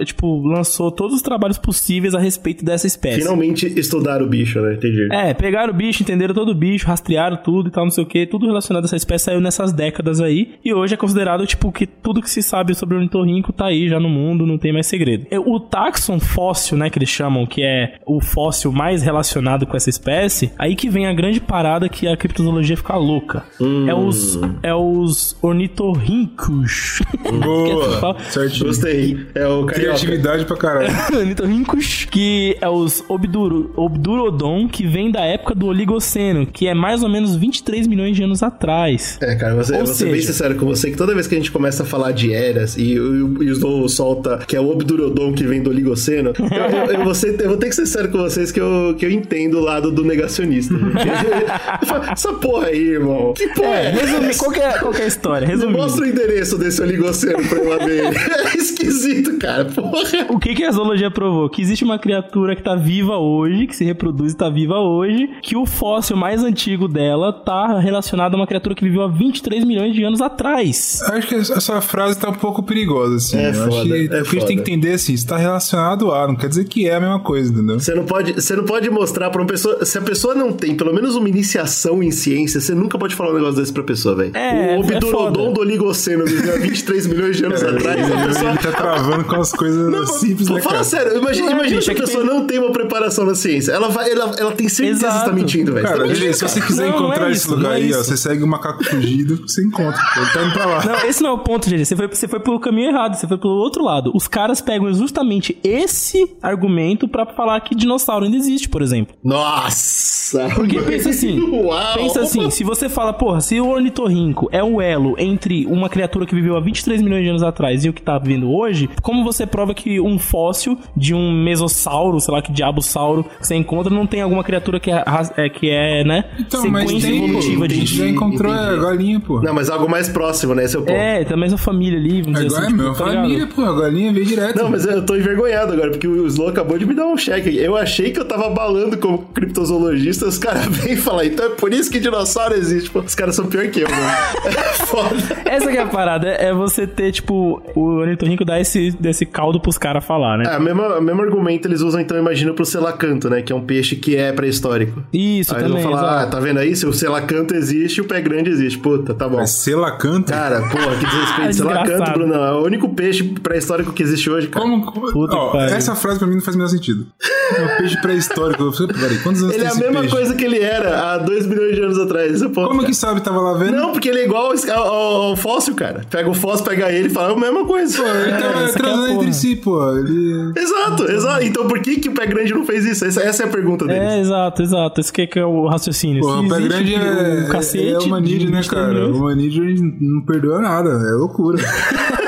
tipo, lançou todos os trabalhos possíveis a respeito dessa espécie. Finalmente estudaram o bicho, né? Entendi. É, pegaram o bicho, entenderam todo o bicho, rastrearam tudo e tal, não sei o que. Tudo relacionado a essa espécie saiu nessas décadas aí. E hoje é considerado, tipo, que tudo que se sabe sobre o ornitorrinco tá aí já no mundo, não tem mais segredo. O taxon fóssil, né, que eles chamam, que é o fóssil mais relacionado com essa espécie, aí que vem a grande parada que a criptozoologia fica louca. É os, é os ornitorrincos. Boa. Certinho. Gostei. É o carioca. Criatividade pra caralho. ornitorrincos, que é os obduro, obdurodon, que vem da época do Oligoceno, que é mais ou menos 23 23 milhões de anos atrás. É, cara, você, Ou eu vou ser bem sincero com você que toda vez que a gente começa a falar de eras e, o- e o Slow solta que é o Obdurodon que vem do Oligoceno, eu, eu, eu vou ser- eu vou ter que ser sério com vocês que eu, que eu entendo o lado do negacionista. Falo, Essa porra aí, irmão. Que porra é, É, resumir, qual que é, qual que é a história? Resumindo. Mostra o endereço desse oligoceno pra eu lá ver ele. É esquisito, cara. Porra. O que, que a zoologia provou? Que existe uma criatura que tá viva hoje, que se reproduz e tá viva hoje, que o fóssil mais antigo dela tá relacionado a uma criatura que viveu há 23 milhões de anos atrás. Acho que essa frase tá um pouco perigosa, assim. É Eu foda, acho que é a gente tem que entender, assim, está relacionado a, não quer dizer que é a mesma coisa, entendeu? Você não pode, você não pode mostrar pra uma pessoa. Se a pessoa não tem pelo menos uma iniciação em ciência, você nunca pode falar um negócio desse pra pessoa, velho. É, o é Obdurodon foda. do Oligoceno viveu há 23 milhões de anos atrás. A Ele pessoa. tá travando com as coisas Não, simples, pô, né, fala cara? sério, imagina, Não, imagina se a é pessoa tem- não tem uma preparação na ciência. Ela, vai, ela, ela tem certeza que você tá mentindo, velho. Você Cara, tá mentindo, se você quiser Não, encontrar é esse isso, não é aí, ó, isso. você segue o macaco fugido, você encontra. pô, Ele tá indo pra lá. Não, esse não é o ponto, gente. Você foi, você foi pelo caminho errado, você foi pelo outro lado. Os caras pegam justamente esse argumento pra falar que dinossauro ainda existe, por exemplo. Nossa! Porque pensa assim, Uau! pensa assim, se você fala, porra, se o ornitorrinco é o elo entre uma criatura que viveu há 23 milhões de anos atrás e o que tá vivendo hoje, como você prova que um fóssil de um mesossauro, sei lá que diabossauro que você encontra não tem alguma criatura que é, é, que é né, Então, mas tem, evolutiva a gente de... já encontrou a galinha, pô. Não, mas algo mais próximo, né? Esse é o ponto. É, tem a mesma família ali, vamos dizer Agora assim. é tipo, meu tá ligado? família, pô. A galinha veio direto. Não, mas eu tô envergonhado agora, porque o Slow acabou de me dar um cheque. Eu achei que eu tava balando como criptozoologista, os caras vêm falar, então é por isso que dinossauro existe. Pô, os caras são pior que eu, mano. É foda. Essa que é a parada, é você ter, tipo, o ornitorrinco dar esse, desse caldo pros caras falar, né? É, o mesmo, argumento eles usam, então, imagino, pro selacanto, né? Que é um peixe que é pré-histórico. Isso, Aí eles também, vão falar, ah, tá vendo aí? Se o selacanto existe, o pé grande existe. Puta, tá bom. Mas selacanto? Cara, porra, que desrespeito. Ah, Selacanto. Bruno, é o único peixe pré-histórico que existe hoje, cara. Como? Puta pariu. essa frase pra mim não faz o menor sentido. É um peixe pré-histórico. Peraí, quantos anos Ele tem é a mesma peixe? coisa que ele era há 2 milhões de anos atrás. Esse é Como cara. que sabe? Tava lá vendo? Não, porque ele é igual ao, ao- ao fóssil, cara. Pega o fóssil, pega ele e fala a mesma coisa. Ele tava é transando entre si, pô. Ele... Exato, exato. Então por que, que o pé grande não fez isso? Essa, essa é a pergunta dele. É, exato, exato. Esse que é, que é o raciocínio. Se o pé grande é, o cacete é humanídeo, de né, 23 cara? O humanídeo não perdoa nada. É loucura.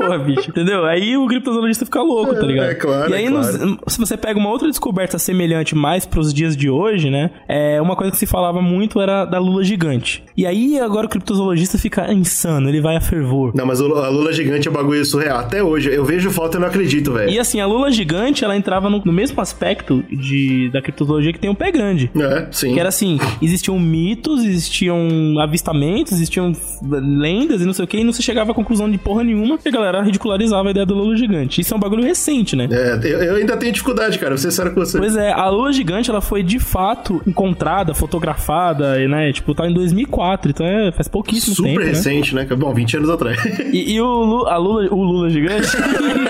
Porra, bicho, entendeu? Aí o criptozoologista fica louco, tá ligado? é claro, E aí, é nos- claro. se você pega uma outra descoberta semelhante mais pros dias de hoje, né? É uma coisa que se falava muito era da lula gigante. E aí agora o criptozoologista fica insano, ele vai a fervor. Não, mas a lula gigante é um bagulho surreal. Até hoje, eu vejo foto e não acredito, velho. E assim, a lula gigante, ela entrava no, no mesmo aspecto de, da criptozoologia que tem o pé grande. É, sim. Que era assim, existiam mitos, existiam avistamentos, existiam lendas e não sei o que, e não se chegava a conclusão de porra nenhuma, e a galera ridicularizava a ideia da lula gigante. Isso é um bagulho recente, né? É, eu, ainda tenho dificuldade, cara. Vou ser sério com você. Pois é, a lula gigante ela foi de fato encontrada, fotografada, e, né? Tipo, tá em 2004, então é, faz pouquíssimo Super tempo, né? recente, né? Bom, 20 anos atrás. E, e o, Lu- a lula, o lula gigante,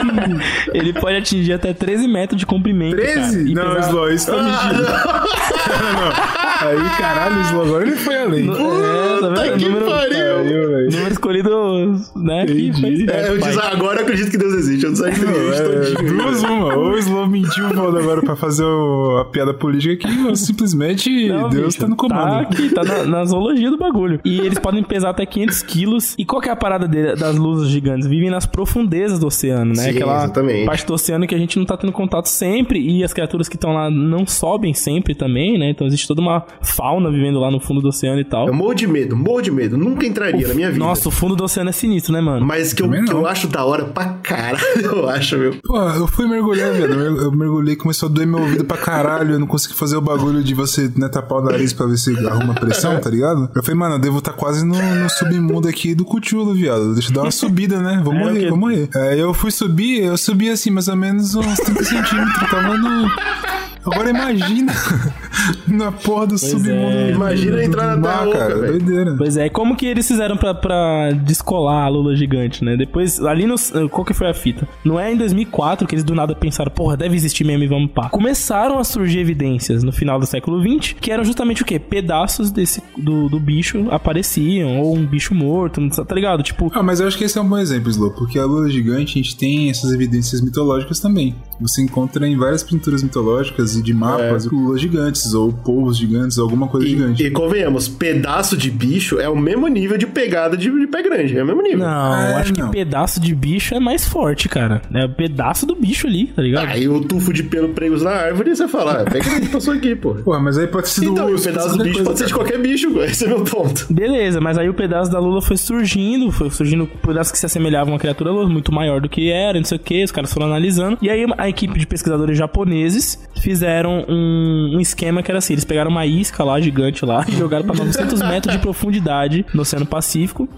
ele pode atingir até 13 metros de comprimento. 13? cara, não, pesar- Slow, isso tá mentindo. não, não. Aí, caralho, Slow, agora ele foi além. É, tá vendo? que número, pariu. Número escolhido, né? Que Entendi. foi É, certo, eu pai. Diz, ah, agora eu acredito que Deus existe. Eu desacredito É, todinho. duas uma. Ou o Slow mentiu foda agora pra fazer o- a piada política que ou simplesmente Não, Deus bicho, tá no comando. Tá aqui, tá na, na zoologia do bagulho. E eles podem pesar até 500 quilos. E qual que é a parada dele- das luzes gigantes? Vivem nas profundezas do oceano, né? Sim, Aquela exatamente. parte do oceano que a gente não tá tendo contato sempre. E as criaturas que estão lá não sobem sempre também, né? Então existe toda uma fauna vivendo lá no fundo do oceano e tal. Eu morro de medo, morro de medo. Nunca entraria na minha vida. Nossa, o fundo do oceano é sinistro, né, mano? Mas que eu, que não. eu acho da hora pra caralho, eu acho, meu. Pô, eu fui mergulhar, velho. Eu mergulhei, começou a doer meu ouvido pra caralho. Eu não consegui fazer o bagulho de você né, tapar o nariz pra ver se arruma pressão, tá ligado? Eu falei, mano, eu devo estar quase no, no submundo aqui do Cuchulo, viado. Deixa eu dar uma subida, né? Vou É, morrer, quê? vou morrer. Aí eu fui subir, eu subi assim, mais ou menos uns 30 centímetros. Tava no. Agora imagina na porra do submundo. é. Imagina do- entrar do na Terra mar, Oca, cara. velho. Doideira. Pois é, e como que eles fizeram pra, pra descolar a lula gigante, né? Depois, ali no. Qual que foi a fita? Não é em 2004 que eles do nada pensaram, porra, deve existir mesmo e vamos pá. Começaram a surgir evidências no final do século XX que eram justamente o quê? Pedaços desse, do, do bicho apareciam, ou um bicho morto, tá ligado? Tipo, Ah, mas eu acho que esse é um bom exemplo, Slow, porque a lula gigante a gente tem essas evidências mitológicas também. Você encontra em várias pinturas mitológicas e de mapas, lulas gigantes, ou polvos gigantes, ou alguma coisa gigante. E, e convenhamos, pedaço de bicho é o mesmo nível de pegada de, de pé grande. É o mesmo nível. Não, eu É, acho que não. pedaço de bicho é mais forte, cara. É o pedaço do bicho ali, tá ligado? Aí o tufo de pelo pregos na árvore, você fala, ah, pé grande passou aqui, pô. Porra, mas aí pode ser do Então, e o pedaço do bicho pode ser de qualquer bicho, pô. esse é meu ponto. Beleza, mas aí o pedaço da Lula foi surgindo, foi surgindo pedaços que se assemelhavam a uma criatura Lula, muito maior do que era, não sei o que, os caras foram analisando. E aí a equipe de pesquisadores japoneses fizeram um, um esquema que era assim, eles pegaram uma isca lá, gigante lá, e jogaram pra 900 metros de profundidade no Oceano Pacífico.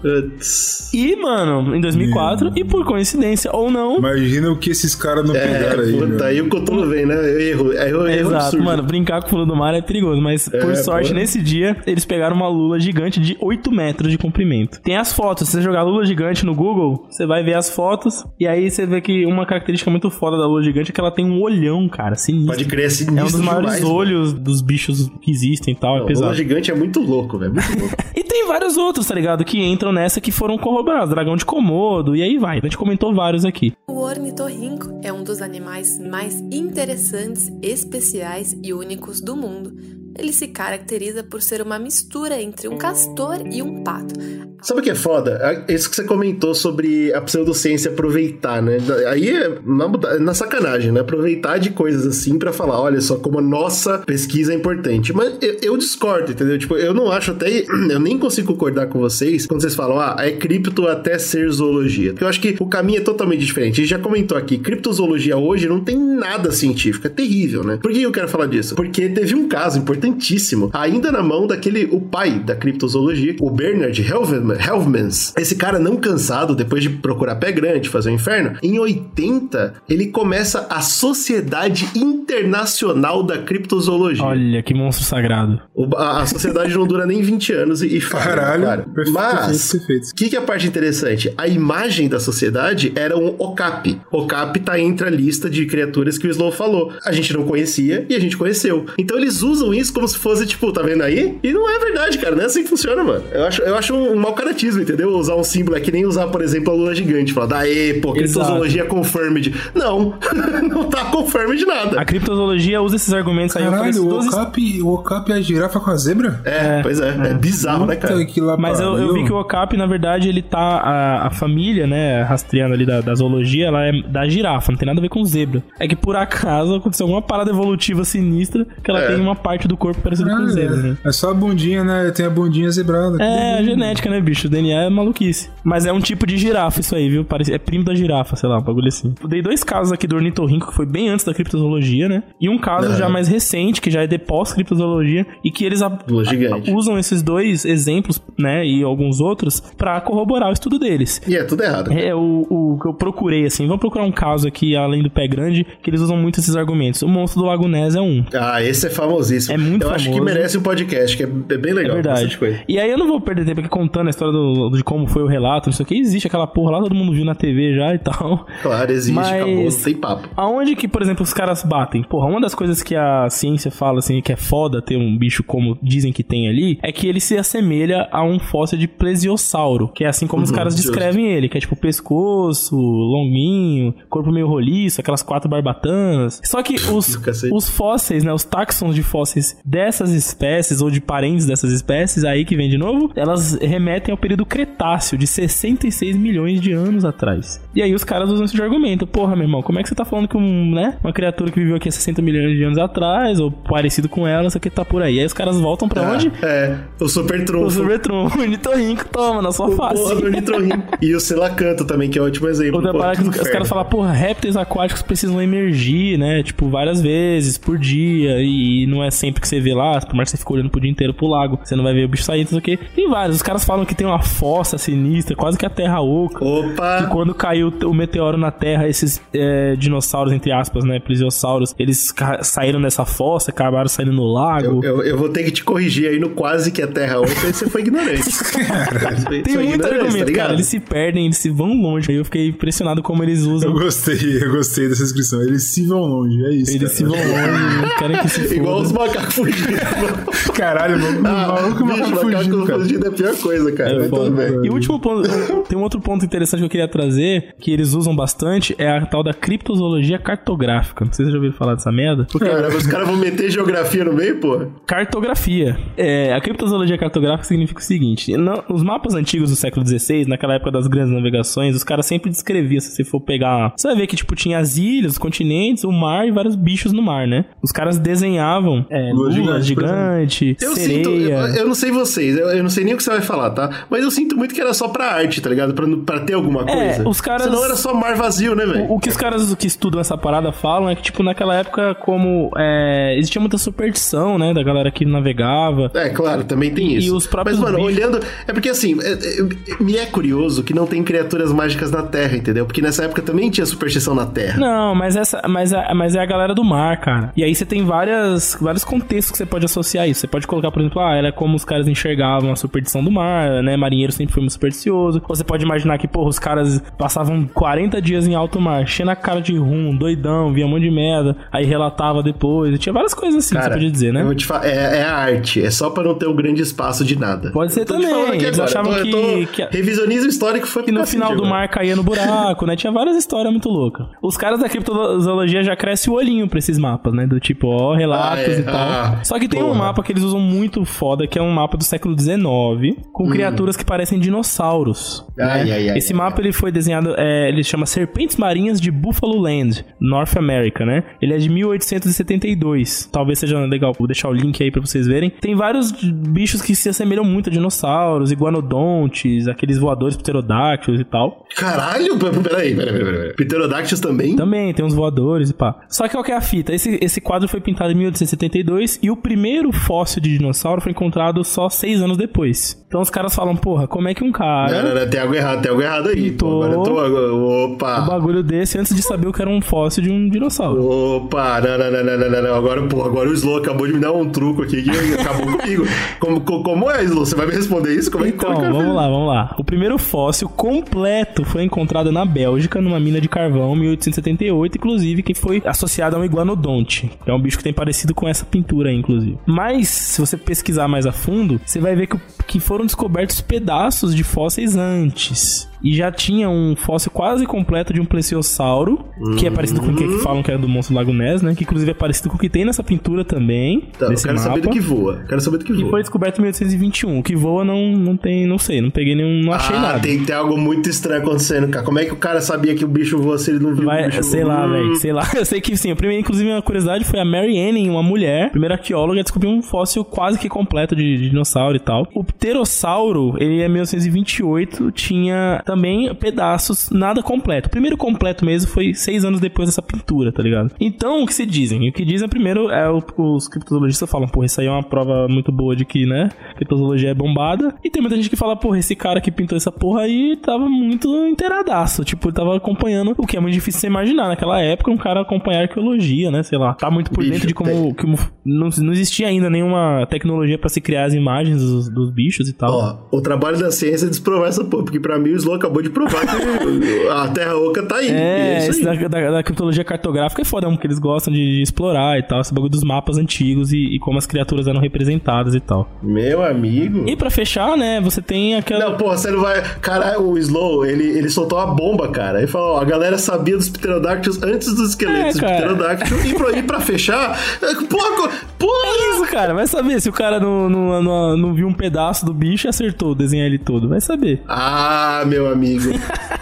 E, mano, em 2004, e por coincidência ou não, Imagina o que esses caras não É, pegaram aí. puta, aí o Cotulo vem, né? Eu erro, é erro, erro Exato, absurdo. mano, brincar com o fundo do mar é perigoso, mas por sorte, porra. nesse dia, eles pegaram uma lula gigante de 8 metros de comprimento. Tem as fotos, se você jogar lula gigante no Google, você vai ver as fotos, e aí você vê que uma característica muito foda da lula gigante é que ela tem um olhão, cara, sinistro. Pode crer, é sinistro É um dos maiores demais, olhos dos bichos que existem e tal, é O pesado. Lula gigante é muito louco, velho. Muito louco. E tem vários outros, tá ligado? Que entram nessa que foram corroborados. Dragão de Komodo, e aí vai. A gente comentou vários aqui. O ornitorrinco é um dos animais mais interessantes, especiais e únicos do mundo. Ele se caracteriza por ser uma mistura entre um castor e um pato. Sabe o que é foda? É Isso que você comentou sobre a pseudociência aproveitar, né? Aí é na, muda- na sacanagem, né? Aproveitar de coisas assim pra falar, olha só como a nossa pesquisa é importante. Mas eu, eu discordo, entendeu? Tipo, eu não acho até. Eu nem consigo concordar com vocês quando vocês falam, ah, é cripto até ser zoologia. Eu acho que o caminho é totalmente diferente. A gente já comentou aqui, criptozoologia hoje não tem nada científico. É terrível, né? Por que eu quero falar disso? Porque teve um caso importantíssimo, ainda na mão daquele, o pai da criptozoologia, o Bernard Helvman- Helvmans. Esse cara não cansado, depois de procurar pé grande, fazer o inferno, em 80, ele começa a Sociedade Internacional da Criptozoologia. Olha, que monstro sagrado. O- a, a sociedade não dura nem 20 anos e, e fala, Caralho, claro. perfeito, Mas, perfeito. o que, que é a parte interessante? A imagem da sociedade era um OCAP. OCAP tá entre a lista de criaturas que o Slow falou. A gente não conhecia e a gente conheceu. Então eles usam isso como se fosse, tipo, tá vendo aí? E não é verdade, cara. Não é assim que funciona, mano. Eu acho, eu acho um, mau caratismo, entendeu? Usar um símbolo é que nem usar, por exemplo, a lula gigante. Falar, daí, pô, criptozoologia confirmed. Não, não tá confirmed nada. A criptozoologia usa esses argumentos aí. eu falei, Caralho, o Ocap, o Ocap é a girafa com a zebra? É, pois é. É, bizarro, né, cara? Lá Mas eu, eu vi que o Ocap, na verdade, ele tá. A, a família, né, rastreando ali da, da zoologia, ela é da girafa, não tem nada a ver com zebra. É que por acaso aconteceu alguma parada evolutiva sinistra que ela É. tem uma parte do corpo parecida com Caralho, zebra, né? É só a bundinha, né? Tem a bundinha zebrada. É, a genética, né, bicho? O DNA é maluquice. Mas é um tipo de girafa isso aí, viu? Parece, é primo da girafa, sei lá, um bagulho assim. Eu dei dois casos aqui do ornitorrinco, que foi bem antes da criptozoologia, né? E um caso já mais recente, que já é de pós-criptozoologia, e que eles a- gigante. usam esses dois exemplos, né, e alguns outros, pra corroborar o estudo deles. E é tudo errado. É o, o que eu procurei, assim. Vamos procurar um caso aqui, além do pé grande, que eles usam muito esses argumentos. O monstro do Lago Ness é um. Ah, esse é famosíssimo. É muito Eu acho que famoso. merece um podcast, que é, é bem É legal. verdade. bastante coisa. E aí eu não vou perder tempo aqui contando a história do, de como foi o relato, não sei o que. Existe aquela porra lá, todo mundo viu na TV já e tal. Claro, existe, Mas- acabou, tem papo. Aonde que, por exemplo, os caras batem? Porra, uma das coisas que a ciência fala, assim, que é foda ter um bicho como dizem que tem ali, é que ele se assemelha a um fóssil de plesiosauro, que é assim como os Uhum, caras justo. descrevem ele, que é tipo pescoço, longuinho, corpo meio roliço, aquelas quatro barbatanas. Só que os, os fósseis, né, os táxons de fósseis dessas espécies, ou de parentes dessas espécies, aí que vem de novo, elas remetem ao período Cretáceo, de 66 milhões de anos atrás. E aí os caras usam esse de argumento. Porra, meu irmão, como é que você tá falando que um, né, uma criatura que viveu aqui há 60 milhões de anos atrás, ou parecido com ela, isso aqui tá por aí. Aí os caras voltam pra onde? É, o super O trunfo. Supertron, o Nitorrinco, toma, na sua O porra face. do Nitrorim. e o Selacanto também, que é um ótimo exemplo. Outra parada que os, caras falam, porra, répteis aquáticos precisam emergir, né? Tipo, várias vezes por dia. E não é sempre que você vê lá, por mais que você fique olhando pro dia inteiro pro lago, você não vai ver o bicho saindo, não sei o quê. Tem vários. Os caras falam que tem uma fossa sinistra, quase que a terra oca. Que Opa! quando caiu o meteoro na Terra, esses é, dinossauros, entre aspas, né? Plesiosauros, eles saíram dessa fossa, acabaram saindo no lago. Eu, eu, eu vou ter que te corrigir aí no quase que a Terra oca, aí você foi ignorante. Tem muito argumento, cara. Eles se perdem, eles se vão longe. Aí eu fiquei impressionado como eles Eu usam. gostei, eu gostei dessa descrição. Eles se vão longe, é isso. Eles cara. se vão longe, eles querem que se Igual os foda. macacos fugindo. Caralho, mano. Ah, maluco, bicho, macaco macaco fugindo, cara. fugindo é a pior coisa, cara. cara. É foda. tudo bem. E o último ponto, tem um outro ponto interessante que eu queria trazer, que eles usam bastante, é a tal da criptozoologia cartográfica. Não sei se vocês já ouviram falar dessa merda. Caramba, os caras vão meter geografia no meio, porra. Cartografia. É, a criptozoologia cartográfica significa o seguinte: no- nos mapas antigos do século XVI, naquela época das grandes navegações, os caras sempre descreviam, se você for pegar. Você vai ver que, tipo, tinha as ilhas, os continentes, o mar e vários bichos no mar, né? Os caras desenhavam é, lua gigante, gigante, Eu sereia. sinto, eu, eu não sei vocês, eu, eu não sei nem o que você vai falar, tá? Mas eu sinto muito que era só pra arte, tá ligado? Pra, pra ter alguma É, coisa. os caras- Senão era só mar vazio, né, velho? O, o que os caras que estudam essa parada falam é que, tipo, naquela época, como é, existia muita superstição, né, da galera que navegava. É, claro, também tem isso. E os próprios Mas, mano, bichos- olhando. É porque assim, é- é- me é curioso que não tem criaturas mágicas na Terra, entendeu? Porque nessa época também tinha superstição na Terra. Não, mas essa, mas, é, mas é a galera do mar, cara. E aí você tem várias, vários contextos que você pode associar isso. Você pode colocar, por exemplo, ah, era como os caras enxergavam a superstição do mar, né? Marinheiro sempre foi muito supersticioso. Ou você pode imaginar que, porra, os caras passavam 40 dias em alto mar, enchendo a cara de rum, doidão, via um monte de merda, aí relatava depois. Tinha várias coisas assim que você podia dizer, né? Falar, é, é a arte, é só pra não ter um grande espaço de nada. Pode ser também, eles agora, achavam eu tô- que- tô- que- Revisionismo histórico foi que no final do agora. mar caía no buraco, né? Tinha várias histórias muito loucas. Os caras da criptozoologia já crescem o olhinho pra esses mapas, né? Do tipo, ó, relatos Ah, é? e tal. Ah, Só que tem um mapa que eles usam muito foda, que é um mapa do século XIX, com criaturas que parecem dinossauros. Hum. Ai, né? ai, ai, Esse mapa ele foi desenhado, é, ele chama Serpentes Marinhas de Buffalo Land, North America, né? Ele é de 1872. Talvez seja legal, vou deixar o link aí pra vocês verem. Tem vários bichos que se assemelham muito a dinossauros, iguanodontes, aqueles voadores pterodáctilos e tal. Caralho, peraí, peraí, peraí, peraí. Pterodáctilos também? Também tem uns voadores e pá. Só que qual que é a fita? Esse, esse quadro foi pintado em 1872 e o primeiro fóssil de dinossauro foi encontrado só seis anos depois. Então os caras falam, porra, como é que um cara... Não, não, não, tem algo errado, tem algo errado aí. Pô, agora tô. Um Opa! bagulho desse antes de saber o que era um fóssil de um dinossauro. Opa, não, não, não, não, não, não. Agora, pô, agora o Slow acabou de me dar um truco aqui que acabou comigo. Como, co- como é, Slow? Você vai me responder isso? Como é que Então, como vamos lá, vamos lá. O primeiro fóssil completo foi encontrado na Bélgica, numa mina de carvão, em 1878, inclusive, que foi associado a um iguanodonte, é um bicho que tem parecido com essa pintura inclusive. Mas, se você pesquisar mais a fundo, você vai ver que, que foram descobertos pedaços de fósseis antes. E já tinha um fóssil quase completo de um plesiosauro, que é parecido com o que que falam que é do monstro Lago Ness, né? Que inclusive é parecido com o que tem nessa pintura também. Tá, eu desse quero mapa. saber do que voa. Quero saber do que Que voa. foi descoberto em 1821. O que voa não, não tem, não sei, não peguei nenhum, não achei ah, nada. tem ter algo muito estranho acontecendo, cara. Como é que o cara sabia que o bicho voa se ele não viu o Vai, bicho sei lá, Hum. velho, sei lá. Eu sei que sim. A primeira, inclusive, uma curiosidade foi a Mary Anning, uma mulher, primeira arqueóloga, descobriu um fóssil quase que completo de, de dinossauro e tal. O pterossauro, ele é 1928, tinha também pedaços, nada completo. O primeiro completo mesmo foi seis anos depois dessa pintura, tá ligado? Então, o que se dizem? O que dizem primeiro é o- os criptozoologistas falam, porra, isso aí é uma prova muito boa de que, né, criptozoologia é bombada. E tem muita gente que fala, porra, esse cara que pintou essa porra aí tava muito inteiradaço. Tipo, ele tava acompanhando, o que é muito difícil você imaginar. Naquela época, um cara acompanhar arqueologia, né, sei lá. Tá muito por Bicho, dentro de como, como não, não existia ainda nenhuma tecnologia pra se criar as imagens dos, dos bichos e tal. Ó, o trabalho da ciência é desprovar essa porra, porque pra mim o Slow acabou de provar que a Terra Oca tá aí. É, isso esse aí. da, da, da criptologia cartográfica é foda, porque eles gostam de, de explorar e tal, esse bagulho dos mapas antigos e, e como as criaturas eram representadas e tal. Meu amigo. E pra fechar, né, você tem aquela. Não, porra, você não vai. Cara, o Slow, ele, ele soltou uma bomba, cara. Ele falou: ó, a galera sabia dos pterodáctilos antes dos esqueletos É, de pterodáctilo. E pra, e pra fechar, é, porra, porra! É isso, cara. Vai saber se o cara não, não, não, não viu um pedaço do bicho e acertou desenhar ele todo. Vai saber. Ah, meu amigo.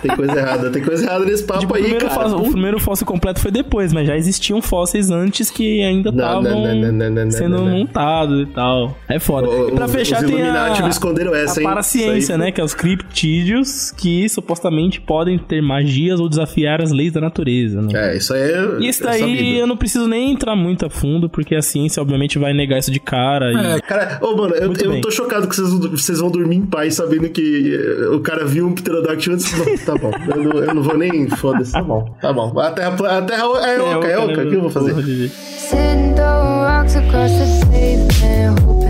Tem coisa errada, tem coisa errada nesse papo Tipo, aí, primeiro cara. fóssil, o primeiro fóssil completo foi depois, mas já existiam fósseis antes que ainda estavam sendo montados e tal. É foda. O- e pra os- fechar os tem a, esconderam essa, a hein? paraciência, né? Que é os criptídeos que supostamente podem ter magias ou desafiar as leis da natureza, né? É, isso aí é. E isso é daí sabido. eu não preciso nem entrar muito a fundo, porque a ciência obviamente vai negar isso de cara. e- Cara, ô, mano, eu, eu tô chocado que vocês, vocês vão dormir em paz sabendo que eh, o cara viu um pterodáctilo antes. Não, tá bom. Eu não, eu não vou nem. Foda-se, tá bom. Tá bom. A terra, a terra é oca, é oca. O que eu vou fazer? Sitting throwing rocks across the pavement,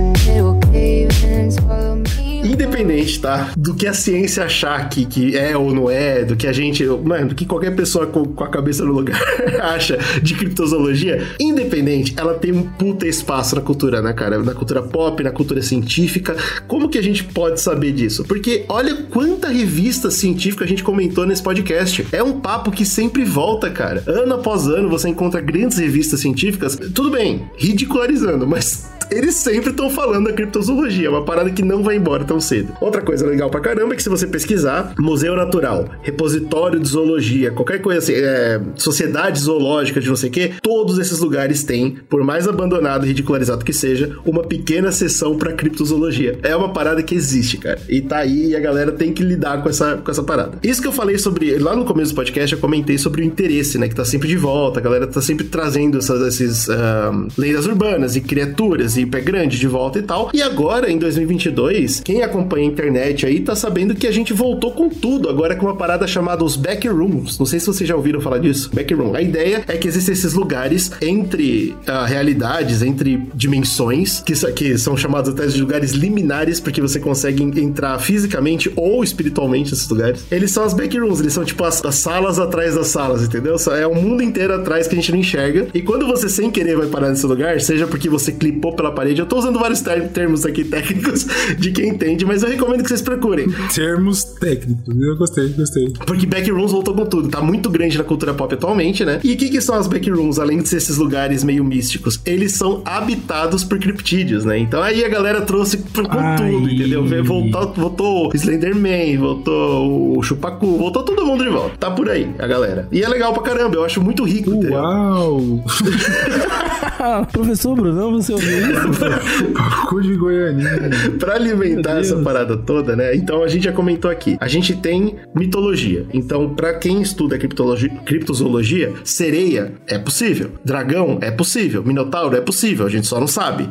independente, tá? Do que a ciência achar que, que é ou não é, do que a gente, mano, do que qualquer pessoa com, com a cabeça no lugar acha de criptozoologia, independente, ela tem um puta espaço na cultura, né, cara? Na cultura pop, na cultura científica. Como que a gente pode saber disso? Porque olha quanta revista científica a gente comentou nesse podcast. É um papo que sempre volta, cara. Ano após ano você encontra grandes revistas científicas. Tudo bem, ridicularizando, mas eles sempre estão falando da criptozoologia, uma parada que não vai embora tão cedo. Outra coisa legal pra caramba é que se você pesquisar Museu Natural, Repositório de Zoologia, qualquer coisa assim, é, Sociedade Zoológica de não sei o que, todos esses lugares têm, por mais abandonado e ridicularizado que seja, uma pequena seção pra criptozoologia. É uma parada que existe, cara. E tá aí e a galera tem que lidar com essa, com essa parada. Isso que eu falei sobre, lá no começo do podcast, eu comentei sobre o interesse, né, que tá sempre de volta, a galera tá sempre trazendo essas, esses uh, lendas urbanas e criaturas e pé grande de volta e tal. E agora, em 2022, quem acompanha a internet aí tá sabendo que a gente voltou com tudo, agora com uma parada chamada os backrooms. Não sei se vocês já ouviram falar disso. Backroom. A ideia é que existem esses lugares entre uh, realidades, entre dimensões, que, que são chamados até de lugares liminares, porque você consegue entrar fisicamente ou espiritualmente nesses lugares. Eles são as backrooms, eles são tipo as, as salas atrás das salas, entendeu? É o mundo inteiro atrás que a gente não enxerga. E quando você sem querer vai parar nesse lugar, seja porque você clipou pela parede, eu tô usando vários termos aqui técnicos de quem entende, mas eu recomendo que vocês procurem. Termos técnicos, eu gostei, gostei. Porque backrooms voltou com tudo, tá muito grande na cultura pop atualmente, né? E o que, que são as backrooms, além de ser esses lugares meio místicos? Eles são habitados por criptídeos, né? Então aí a galera trouxe com Ai. tudo, entendeu? Voltou, voltou o Slenderman, voltou o Chupacu, voltou todo mundo de volta. Tá por aí, a galera. E é legal pra caramba, eu acho muito rico? Uau! Professor Brunão, você ouviu isso? Cu de Goianinha. pra alimentar essa parada toda, né? Então a gente já comentou aqui. A gente tem mitologia. Então, pra quem estuda criptozoologia, sereia é possível. Dragão é possível. Minotauro é possível. A gente só não sabe.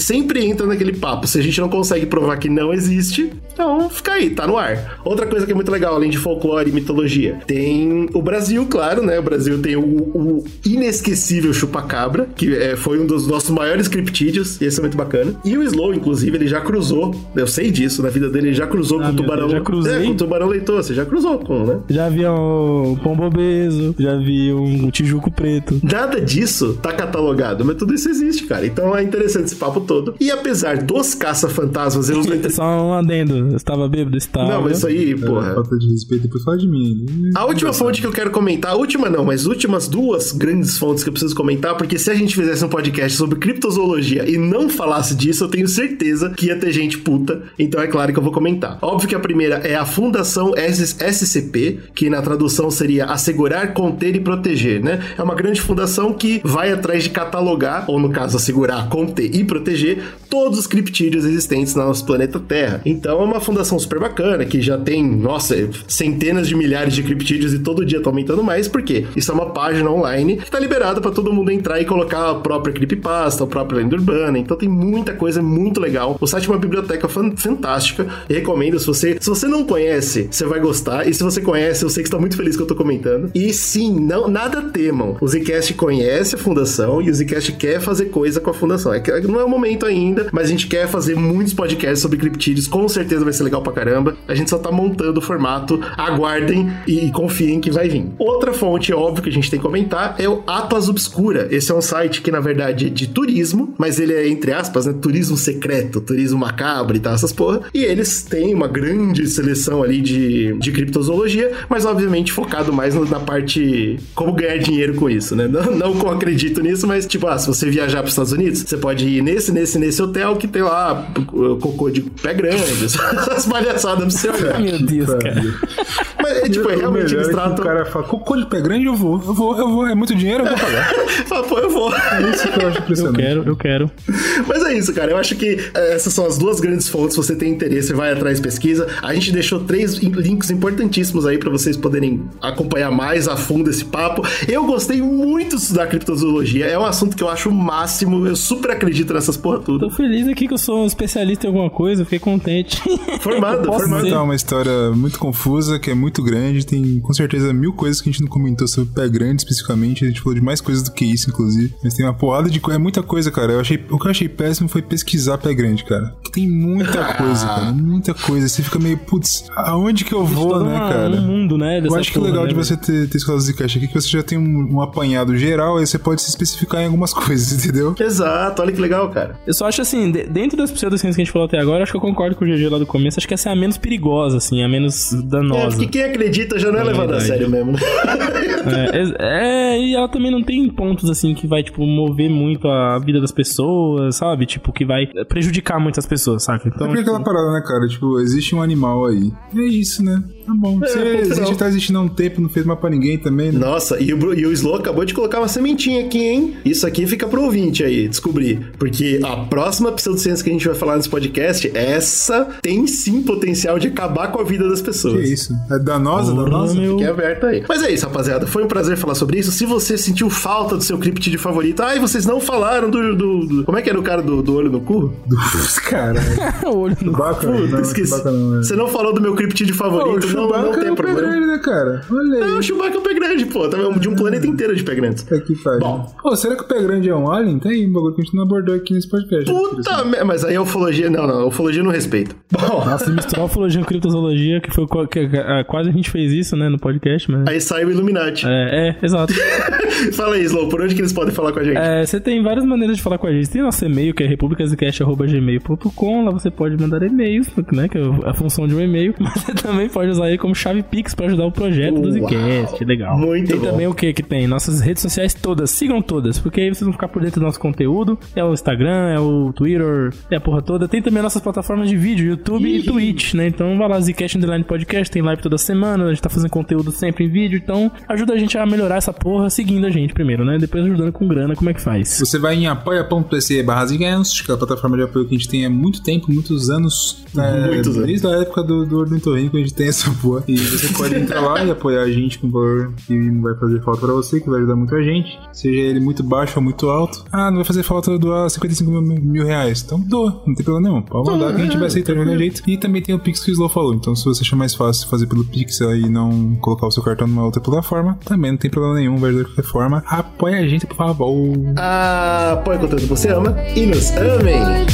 Sempre entra naquele papo. Se a gente não consegue provar que não existe, então fica aí, tá no ar. Outra coisa que é muito legal, além de folclore e mitologia, tem o Brasil, claro, né? O Brasil tem o, o inesquecível chupacabra, que é, foi um dos nossos maiores e esse é muito bacana. E o Slow, inclusive, ele já cruzou, eu sei disso, na vida dele, ele já cruzou ah, com o tubarão. Já cruzei? É, com o tubarão leitor, você já cruzou com, né? Já vi um pombo obeso, já vi um tijuco preto. Nada disso tá catalogado, mas tudo isso existe, cara. Então é interessante esse papo todo. E apesar dos caça-fantasmas, eu não Só um adendo, eu estava bêbado, estava. Não, mas isso aí, é, porra. Falta de respeito, depois fala de mim. A última fonte que eu quero comentar, a última não, mas últimas duas grandes fontes que eu preciso comentar, porque se a gente fizesse um podcast sobre criptozoologia e não falasse disso, eu tenho certeza que ia ter gente puta. Então é claro que eu vou comentar. Óbvio que a primeira é a Fundação SCP, que na tradução seria assegurar, conter e proteger, né? É uma grande fundação que vai atrás de catalogar, ou no caso, assegurar, conter e proteger todos os criptídeos existentes no nosso planeta Terra. Então é uma fundação super bacana, que já tem, nossa, centenas de milhares de criptídeos e todo dia tá aumentando mais, porque isso é uma página online que tá liberada para todo mundo entrar e colocar a própria creepypasta, a própria urbana. Então tem muita coisa muito legal. O site é uma biblioteca fantástica. E recomendo, se você, se você não conhece, você vai gostar. E se você conhece, eu sei que está muito feliz que eu tô comentando. E sim, não, nada temam. O Zcast conhece a fundação e o Zcast quer fazer coisa com a fundação. É que não é o momento ainda, mas a gente quer fazer muitos podcasts sobre criptídeos. Com certeza vai ser legal pra caramba. A gente só tá montando o formato. Aguardem e confiem que vai vir. Outra fonte, óbvio, que a gente tem que comentar é o Atlas Obscura. Esse é um site que, na verdade, é de turismo, mas ele é, entre aspas, né, turismo secreto, turismo macabro e tal, essas porra. E eles têm uma grande seleção ali de, de criptozoologia, mas obviamente focado mais na parte como ganhar dinheiro com isso, né? Não, não com acredito nisso, mas tipo, ah, se você viajar para os Estados Unidos, você pode ir nesse, nesse, nesse hotel que tem lá cocô de pé grande, essas palhaçadas pra você olhar. Meu Deus, cara. É, tipo, é realmente eles tratam. O cara fala, cocô de pé grande, eu vou, eu vou, eu vou, é muito dinheiro, eu vou pagar. fala, pô, eu vou. É isso que eu acho impressionante. Eu quero, eu quero. Mas é isso, cara. Eu acho que é, essas são as duas grandes fontes. Se você tem interesse, vai atrás pesquisa. A gente deixou três links importantíssimos aí para vocês poderem acompanhar mais a fundo esse papo. Eu gostei muito de estudar criptozoologia. É um assunto que eu acho o máximo. Eu super acredito nessas porra tudo. Tô feliz aqui que eu sou um especialista em alguma coisa. Fiquei contente. Formado, formado. É uma história muito confusa, que é muito grande, tem com certeza mil coisas que a gente não comentou sobre pé grande especificamente. A gente falou de mais coisas do que isso, inclusive. Mas tem uma porrada de coisa. É muita coisa, cara. Eu achei, o que eu achei péssimo foi pesquisar pé grande, cara. Que tem muita coisa, cara. Muita coisa. Você fica meio, putz, aonde que eu vou, Todo né, uma- cara? um mundo, né? Eu acho que o legal né, de você ter, ter escolas de caixa aqui é que você já tem um, um apanhado geral, aí você pode se especificar em algumas coisas, entendeu? Exato, olha que legal, cara. Eu só acho assim, de- dentro das pseudociências que a gente falou até agora, acho que eu concordo com o GG lá do começo. Acho que essa é a menos perigosa, assim, a menos É, danosa. porque quem acredita já não é É levado a sério mesmo? É, é- é, e ela também não tem pontos assim que vai, tipo, mover muito a vida das pessoas, sabe? Tipo, que vai prejudicar muitas pessoas, saca? É Então, porque aquela parada, né, cara? Tipo, existe um animal aí. É isso, né? Tá bom. É, Você ponto existe, final. tá existindo há um tempo, não fez mal pra ninguém também, né? Nossa, e o, e o Slow acabou de colocar uma sementinha aqui, hein? Isso aqui fica pro ouvinte aí, descobrir. Porque a próxima pseudociência que a gente vai falar nesse podcast, essa tem sim potencial de acabar com a vida das Que pessoas. isso? É danosa, Porra, danosa? meu. Fique aberto aí. Mas é isso, rapaziada. Foi um prazer falar sobre isso. Se você sentiu falta do seu criptide favorito, ai, vocês não falaram do. do- do- como é que era o cara do, do olho no cu? Cara, o olho no Chewbacca, Puta, não, esqueci. Chewbacca não, é. Você não falou do meu Pô, o favorito, não, não Chewbacca tem é o pé problema. grande, né, cara? Olha aí. Não, o Chewbacca é um pé grande, pô. Tá de um planeta inteiro de pé grande. Puta que pariu. Bom. Pô, será que o pé grande é um alien? Tem aí um bagulho que a gente não abordou aqui nesse podcast. Puta merda. Mas aí a ufologia. Não, não. A ufologia não respeita. Bom, Nossa, misturar ufologia com criptozoologia, que foi qua- a gente fez isso, né, no podcast, mas... aí sai o Illuminati. É, é, exato. Fala aí, Slow, por onde que eles podem falar com a gente? É, você tem várias maneiras de falar com a gente. Tem nosso e-mail, que é republicasecast.gmail.com. Lá você pode mandar e-mails, né? Que é a função de um e-mail. Mas você também pode usar ele como chave Pix pra ajudar o projeto do Zcast. Legal. muito tem bom. também o que que tem? Nossas redes sociais todas. Sigam todas, porque aí vocês vão ficar por dentro do nosso conteúdo. É o Instagram, é o Twitter, é a porra toda. Tem também nossas plataformas de vídeo, YouTube e Twitch, né? Então vai lá, Zcast Underline Podcast. Tem live toda semana. A gente tá fazendo conteúdo sempre em vídeo. Então ajuda a gente a melhorar essa porra seguindo a gente primeiro, né? Depois ajudando com grana, como é que faz? Você vai em apoia.se barra que é a plataforma de apoio que a gente tem há muito tempo, muitos anos. é, Muitos anos. Desde a época do, do Ornitorrinco a gente tem essa porra. E você pode entrar lá e apoiar a gente com um valor que não vai fazer falta pra você, que vai ajudar muito a gente. Seja ele muito baixo ou muito alto. Ah, não vai fazer falta doar 55 mil, mil reais. Então doa, não tem problema nenhum. Pode mandar que a gente vai aceitar de qualquer jeito. E também tem o Pix que o Slow falou. Então se você achar mais fácil fazer pelo Pix Pixel e não colocar o seu cartão numa outra plataforma, também não tem problema nenhum, vai de qualquer forma. Apoia a gente, por favor. Ah, apoia o conteúdo que você ama e nos amem.